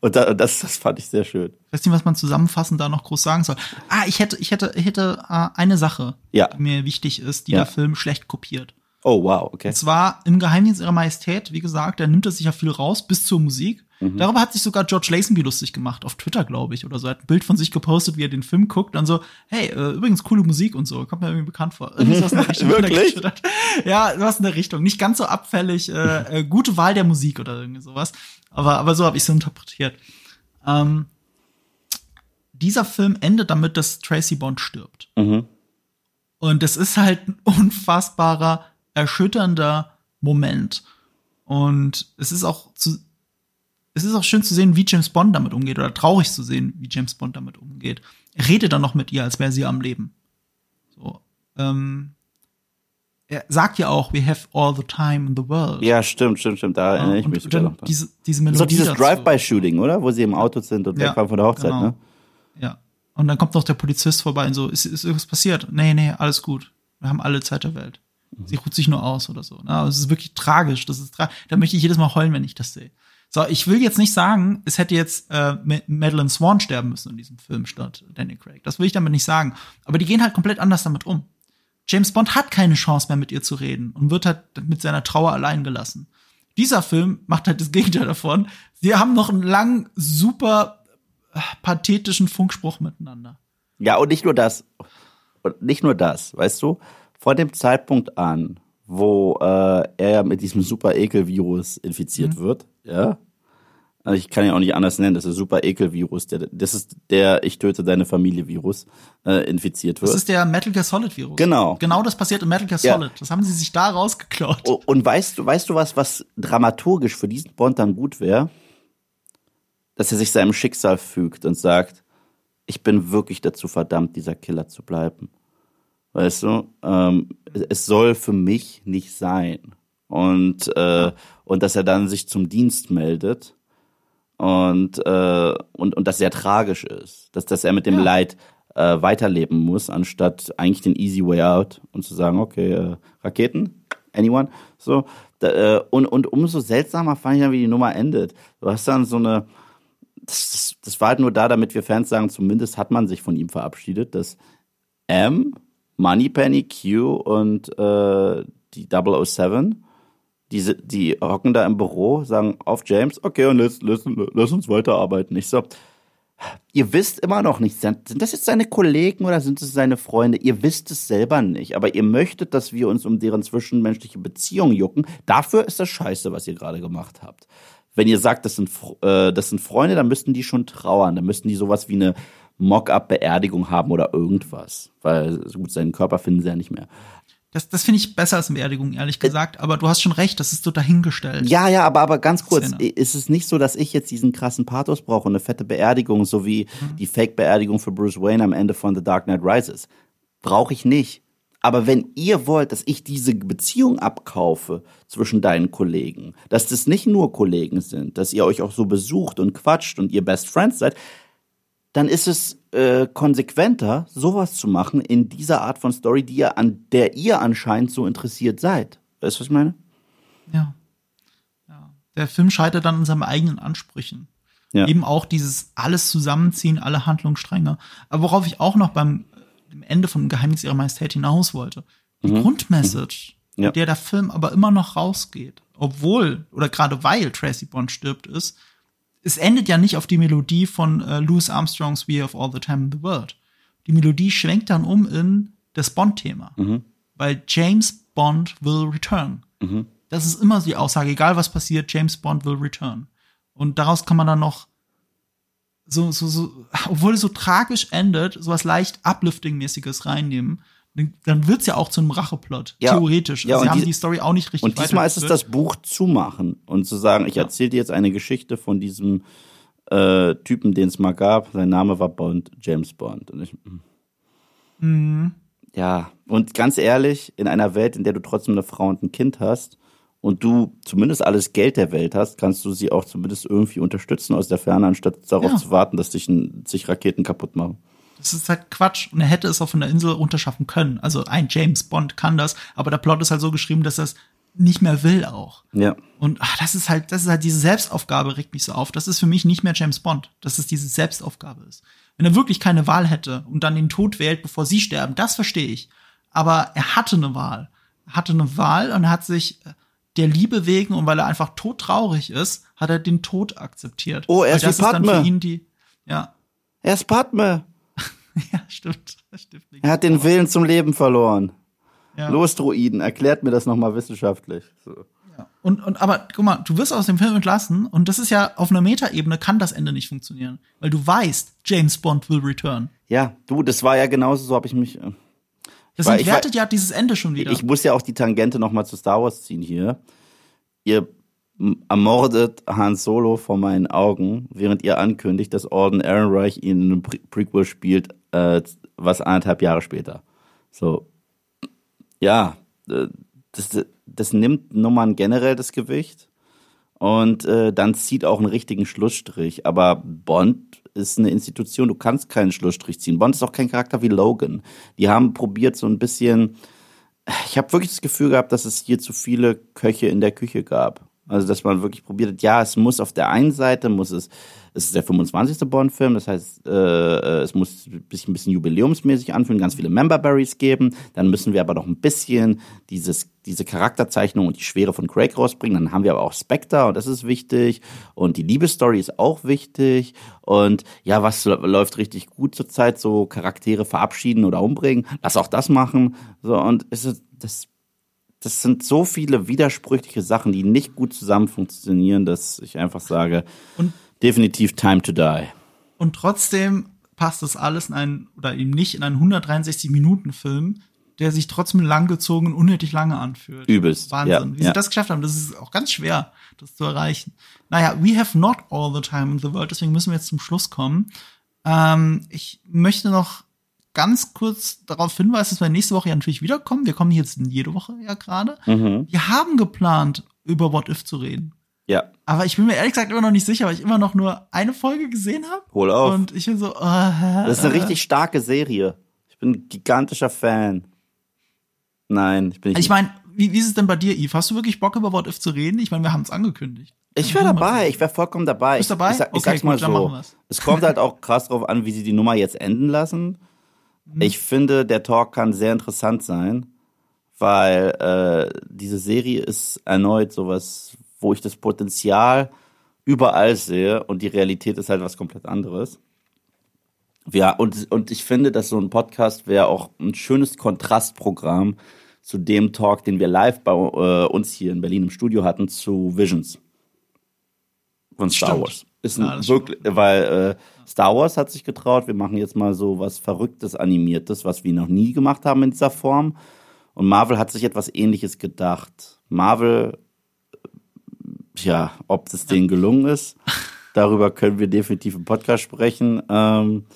Und da, das, das fand ich sehr schön. Ich weiß nicht, was man zusammenfassend da noch groß sagen soll. Ah, ich hätte, ich hätte, hätte äh, eine Sache, ja. die mir wichtig ist, die ja. der Film schlecht kopiert. Oh, wow, okay. Und zwar im Geheimdienst ihrer Majestät, wie gesagt, da nimmt er sich ja viel raus, bis zur Musik. Mhm. Darüber hat sich sogar George Lazenby lustig gemacht, auf Twitter, glaube ich, oder so. Er hat ein Bild von sich gepostet, wie er den Film guckt, dann so, hey, äh, übrigens coole Musik und so, kommt mir irgendwie bekannt vor. Irgendwie was in der Richtung. Wirklich? Ja, was in der Richtung. Nicht ganz so abfällig, äh, äh, gute Wahl der Musik oder irgendwie sowas. Aber, aber so habe ich es interpretiert. Ähm, dieser Film endet damit, dass Tracy Bond stirbt. Mhm. Und es ist halt ein unfassbarer, erschütternder Moment. Und es ist auch zu, es ist auch schön zu sehen, wie James Bond damit umgeht oder traurig zu sehen, wie James Bond damit umgeht. Er redet dann noch mit ihr, als wäre sie am Leben. So, ähm, er sagt ja auch, we have all the time in the world. Ja, stimmt, stimmt, stimmt. Da erinnere ich mich sogar noch. Diese, diese Melodie so dieses Drive-by-Shooting, oder? Wo sie im Auto sind und ja, wegfahren von der Hochzeit, genau. ne? Ja. Und dann kommt noch der Polizist vorbei und so, ist, ist irgendwas passiert? Nee, nee, alles gut. Wir haben alle Zeit der Welt. Sie ruht sich nur aus oder so. Ne? Es ist wirklich tragisch. Das ist tra da möchte ich jedes Mal heulen, wenn ich das sehe. So, ich will jetzt nicht sagen, es hätte jetzt äh, Madeline Swan sterben müssen in diesem Film statt Danny Craig. Das will ich damit nicht sagen. Aber die gehen halt komplett anders damit um. James Bond hat keine Chance mehr mit ihr zu reden und wird halt mit seiner Trauer allein gelassen. Dieser Film macht halt das Gegenteil davon. Sie haben noch einen langen, super äh, pathetischen Funkspruch miteinander. Ja, und nicht nur das. Und nicht nur das, weißt du? Von dem Zeitpunkt an, wo äh, er mit diesem super Ekelvirus infiziert mhm. wird, ja. Also ich kann ihn auch nicht anders nennen, das ist ein super Ekelvirus. Der, das ist der Ich töte deine Familie Virus, äh, infiziert wird. Das ist der Metal Gear Solid Virus. Genau. Genau das passiert im Metal Gear Solid. Ja. Das haben sie sich da rausgeklaut. Und weißt du, weißt du was, was dramaturgisch für diesen Bond dann gut wäre? Dass er sich seinem Schicksal fügt und sagt, ich bin wirklich dazu verdammt, dieser Killer zu bleiben. Weißt du, ähm, es soll für mich nicht sein. Und, äh, und dass er dann sich zum Dienst meldet und, äh, und, und das sehr tragisch ist. Dass, dass er mit dem ja. Leid äh, weiterleben muss, anstatt eigentlich den easy way out und zu sagen, okay, äh, Raketen, anyone? So. Da, äh, und, und umso seltsamer fand ich dann, wie die Nummer endet. Du hast dann so eine, das, das, das war halt nur da, damit wir Fans sagen, zumindest hat man sich von ihm verabschiedet, dass M Moneypenny, Q und äh, die 007, diese, die hocken da im Büro, sagen auf James, okay, und lass, lass, lass uns weiterarbeiten. Ich so, ihr wisst immer noch nicht, sind, sind das jetzt seine Kollegen oder sind es seine Freunde? Ihr wisst es selber nicht, aber ihr möchtet, dass wir uns um deren zwischenmenschliche Beziehung jucken. Dafür ist das scheiße, was ihr gerade gemacht habt. Wenn ihr sagt, das sind, äh, das sind Freunde, dann müssten die schon trauern, dann müssten die sowas wie eine Mock-up-Beerdigung haben oder irgendwas. Weil gut, seinen Körper finden sie ja nicht mehr. Das, das finde ich besser als eine Beerdigung, ehrlich gesagt. Aber du hast schon recht, das ist so dahingestellt. Ja, ja, aber, aber ganz kurz, Szene. ist es nicht so, dass ich jetzt diesen krassen Pathos brauche, eine fette Beerdigung, so wie mhm. die Fake-Beerdigung für Bruce Wayne am Ende von The Dark Knight Rises? Brauche ich nicht. Aber wenn ihr wollt, dass ich diese Beziehung abkaufe zwischen deinen Kollegen, dass das nicht nur Kollegen sind, dass ihr euch auch so besucht und quatscht und ihr Best Friends seid, dann ist es äh, konsequenter, sowas zu machen in dieser Art von Story, die ihr, an der ihr anscheinend so interessiert seid. Weißt du, was ich meine? Ja. ja. Der Film scheitert dann an seinen eigenen Ansprüchen. Ja. Eben auch dieses alles zusammenziehen, alle Handlungsstränge. Aber worauf ich auch noch beim Ende von Geheimnis ihrer Majestät hinaus wollte. Die mhm. Grundmessage, mhm. ja. mit der der Film aber immer noch rausgeht, obwohl oder gerade weil Tracy Bond stirbt, ist, es endet ja nicht auf die Melodie von äh, Louis Armstrongs We Have All the Time in the World. Die Melodie schwenkt dann um in das Bond-Thema. Mhm. Weil James Bond will return. Mhm. Das ist immer die Aussage, egal was passiert, James Bond will return. Und daraus kann man dann noch so, so, so, obwohl es so tragisch endet, so was leicht Uplifting-mäßiges reinnehmen, dann wird's ja auch zu einem Racheplot, ja. theoretisch. Ja, sie haben die, die, Story auch nicht richtig Und diesmal ist es das Buch zumachen und zu sagen, ich ja. erzähle dir jetzt eine Geschichte von diesem äh, Typen, den es mal gab. Sein Name war Bond, James Bond. Und ich, hm. mhm. Ja, und ganz ehrlich, in einer Welt, in der du trotzdem eine Frau und ein Kind hast, und du zumindest alles Geld der Welt hast, kannst du sie auch zumindest irgendwie unterstützen aus der Ferne, anstatt darauf ja. zu warten, dass sich, sich Raketen kaputt machen. Das ist halt Quatsch. Und er hätte es auch von der Insel runterschaffen können. Also ein James Bond kann das, aber der Plot ist halt so geschrieben, dass er es nicht mehr will auch. Ja. Und ach, das ist halt, das ist halt diese Selbstaufgabe regt mich so auf. Das ist für mich nicht mehr James Bond, dass es diese Selbstaufgabe ist. Wenn er wirklich keine Wahl hätte und dann den Tod wählt, bevor sie sterben, das verstehe ich. Aber er hatte eine Wahl. Er hatte eine Wahl und er hat sich äh, der Liebe wegen und weil er einfach todtraurig ist, hat er den Tod akzeptiert. Oh, er ist das wie Padme. Ist dann für ihn die, ja. Er ist Padme. ja, stimmt. stimmt er hat den Willen zum Leben verloren. Ja. Los, Druiden, erklärt mir das nochmal wissenschaftlich. So. Ja. Und, und, aber guck mal, du wirst aus dem Film entlassen und das ist ja auf einer Metaebene kann das Ende nicht funktionieren, weil du weißt, James Bond will return. Ja, du, das war ja genauso, so habe ich mich äh, das Weil entwertet ja dieses Ende schon wieder. Ich muss ja auch die Tangente noch mal zu Star Wars ziehen hier. Ihr ermordet Han Solo vor meinen Augen, während ihr ankündigt, dass Orden Ehrenreich ihn in einem Pre Prequel spielt, äh, was anderthalb Jahre später. So, ja, äh, das, das nimmt Nummern generell das Gewicht und äh, dann zieht auch einen richtigen Schlussstrich. Aber Bond ist eine Institution, du kannst keinen Schlussstrich ziehen. Bond ist auch kein Charakter wie Logan. Die haben probiert so ein bisschen, ich habe wirklich das Gefühl gehabt, dass es hier zu viele Köche in der Küche gab. Also, dass man wirklich probiert ja, es muss auf der einen Seite, muss es, es ist der 25. Bond-Film, das heißt, äh, es muss sich ein bisschen jubiläumsmäßig anfühlen, ganz viele Memberberries geben, dann müssen wir aber noch ein bisschen dieses, diese Charakterzeichnung und die Schwere von Craig rausbringen, dann haben wir aber auch Spectre und das ist wichtig. Und die Liebesstory ist auch wichtig. Und ja, was läuft richtig gut zurzeit, so Charaktere verabschieden oder umbringen, lass auch das machen, so und es ist, das das sind so viele widersprüchliche Sachen, die nicht gut zusammen funktionieren, dass ich einfach sage, und, definitiv time to die. Und trotzdem passt das alles in einen, oder eben nicht in einen 163-Minuten-Film, der sich trotzdem langgezogen und unnötig lange anfühlt. Übelst. Wahnsinn. Ja, Wie sie ja. das geschafft haben, das ist auch ganz schwer, das zu erreichen. Naja, we have not all the time in the world, deswegen müssen wir jetzt zum Schluss kommen. Ähm, ich möchte noch ganz kurz darauf hinweisen, dass wir nächste Woche ja natürlich wiederkommen. Wir kommen jetzt jede Woche ja gerade. Mhm. Wir haben geplant, über What If zu reden. Ja. Aber ich bin mir ehrlich gesagt immer noch nicht sicher, weil ich immer noch nur eine Folge gesehen habe. Hol auf. Und ich bin so. Uh, das ist eine richtig starke Serie. Ich bin ein gigantischer Fan. Nein, ich bin nicht. Also ich meine, wie, wie ist es denn bei dir, Yves? Hast du wirklich Bock über What If zu reden? Ich meine, wir haben es angekündigt. Ich wäre dabei, ich wäre vollkommen dabei. Bist dabei? Ich, ich, ich okay, sag's mal so. Es kommt halt auch krass drauf an, wie sie die Nummer jetzt enden lassen. Mhm. Ich finde, der Talk kann sehr interessant sein, weil äh, diese Serie ist erneut sowas, wo ich das Potenzial überall sehe und die Realität ist halt was komplett anderes. Ja, und, und ich finde, dass so ein Podcast wäre auch ein schönes Kontrastprogramm zu dem Talk, den wir live bei äh, uns hier in Berlin im Studio hatten, zu Visions von Star Stimmt. Wars. Ist ein ja, wirklich, weil äh, Star Wars hat sich getraut, wir machen jetzt mal so was Verrücktes, Animiertes, was wir noch nie gemacht haben in dieser Form. Und Marvel hat sich etwas ähnliches gedacht. Marvel, ja, ob es denen gelungen ist, darüber können wir definitiv im Podcast sprechen. Ähm,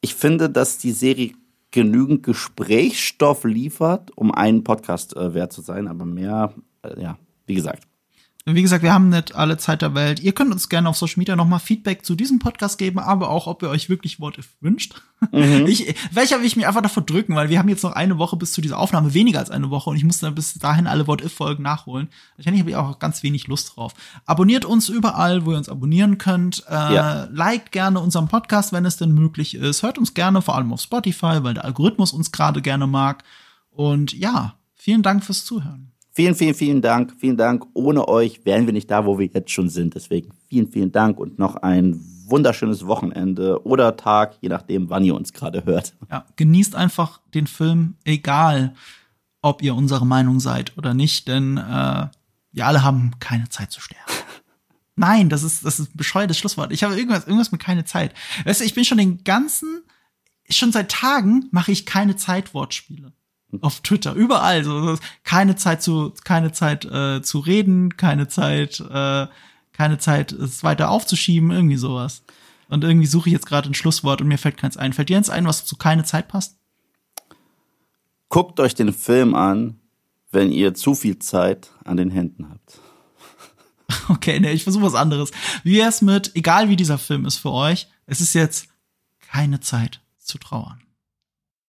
ich finde, dass die Serie genügend Gesprächsstoff liefert, um einen Podcast äh, wert zu sein. Aber mehr, äh, ja, wie gesagt, wie gesagt, wir haben nicht alle Zeit der Welt. Ihr könnt uns gerne auf Social Media nochmal Feedback zu diesem Podcast geben, aber auch, ob ihr euch wirklich What If wünscht. Mhm. Ich, welcher will ich mir einfach davor drücken, weil wir haben jetzt noch eine Woche bis zu dieser Aufnahme, weniger als eine Woche und ich muss dann bis dahin alle What If-Folgen nachholen. Wahrscheinlich habe ich auch ganz wenig Lust drauf. Abonniert uns überall, wo ihr uns abonnieren könnt. Äh, ja. Liked gerne unseren Podcast, wenn es denn möglich ist. Hört uns gerne, vor allem auf Spotify, weil der Algorithmus uns gerade gerne mag. Und ja, vielen Dank fürs Zuhören. Vielen, vielen, vielen Dank. Vielen Dank. Ohne euch wären wir nicht da, wo wir jetzt schon sind. Deswegen vielen, vielen Dank und noch ein wunderschönes Wochenende oder Tag, je nachdem, wann ihr uns gerade hört. Ja, genießt einfach den Film, egal ob ihr unsere Meinung seid oder nicht, denn äh, wir alle haben keine Zeit zu sterben. Nein, das ist das ist ein bescheuertes Schlusswort. Ich habe irgendwas irgendwas mit keine Zeit. Weißt du, ich bin schon den ganzen schon seit Tagen mache ich keine Zeitwortspiele auf Twitter, überall. So, keine Zeit zu, keine Zeit äh, zu reden, keine Zeit, äh, keine Zeit, es weiter aufzuschieben, irgendwie sowas. Und irgendwie suche ich jetzt gerade ein Schlusswort und mir fällt keins ein. Fällt dir eins ein, was zu keine Zeit passt? Guckt euch den Film an, wenn ihr zu viel Zeit an den Händen habt. Okay, ne, ich versuche was anderes. Wie wär's mit, egal wie dieser Film ist für euch, es ist jetzt keine Zeit zu trauern.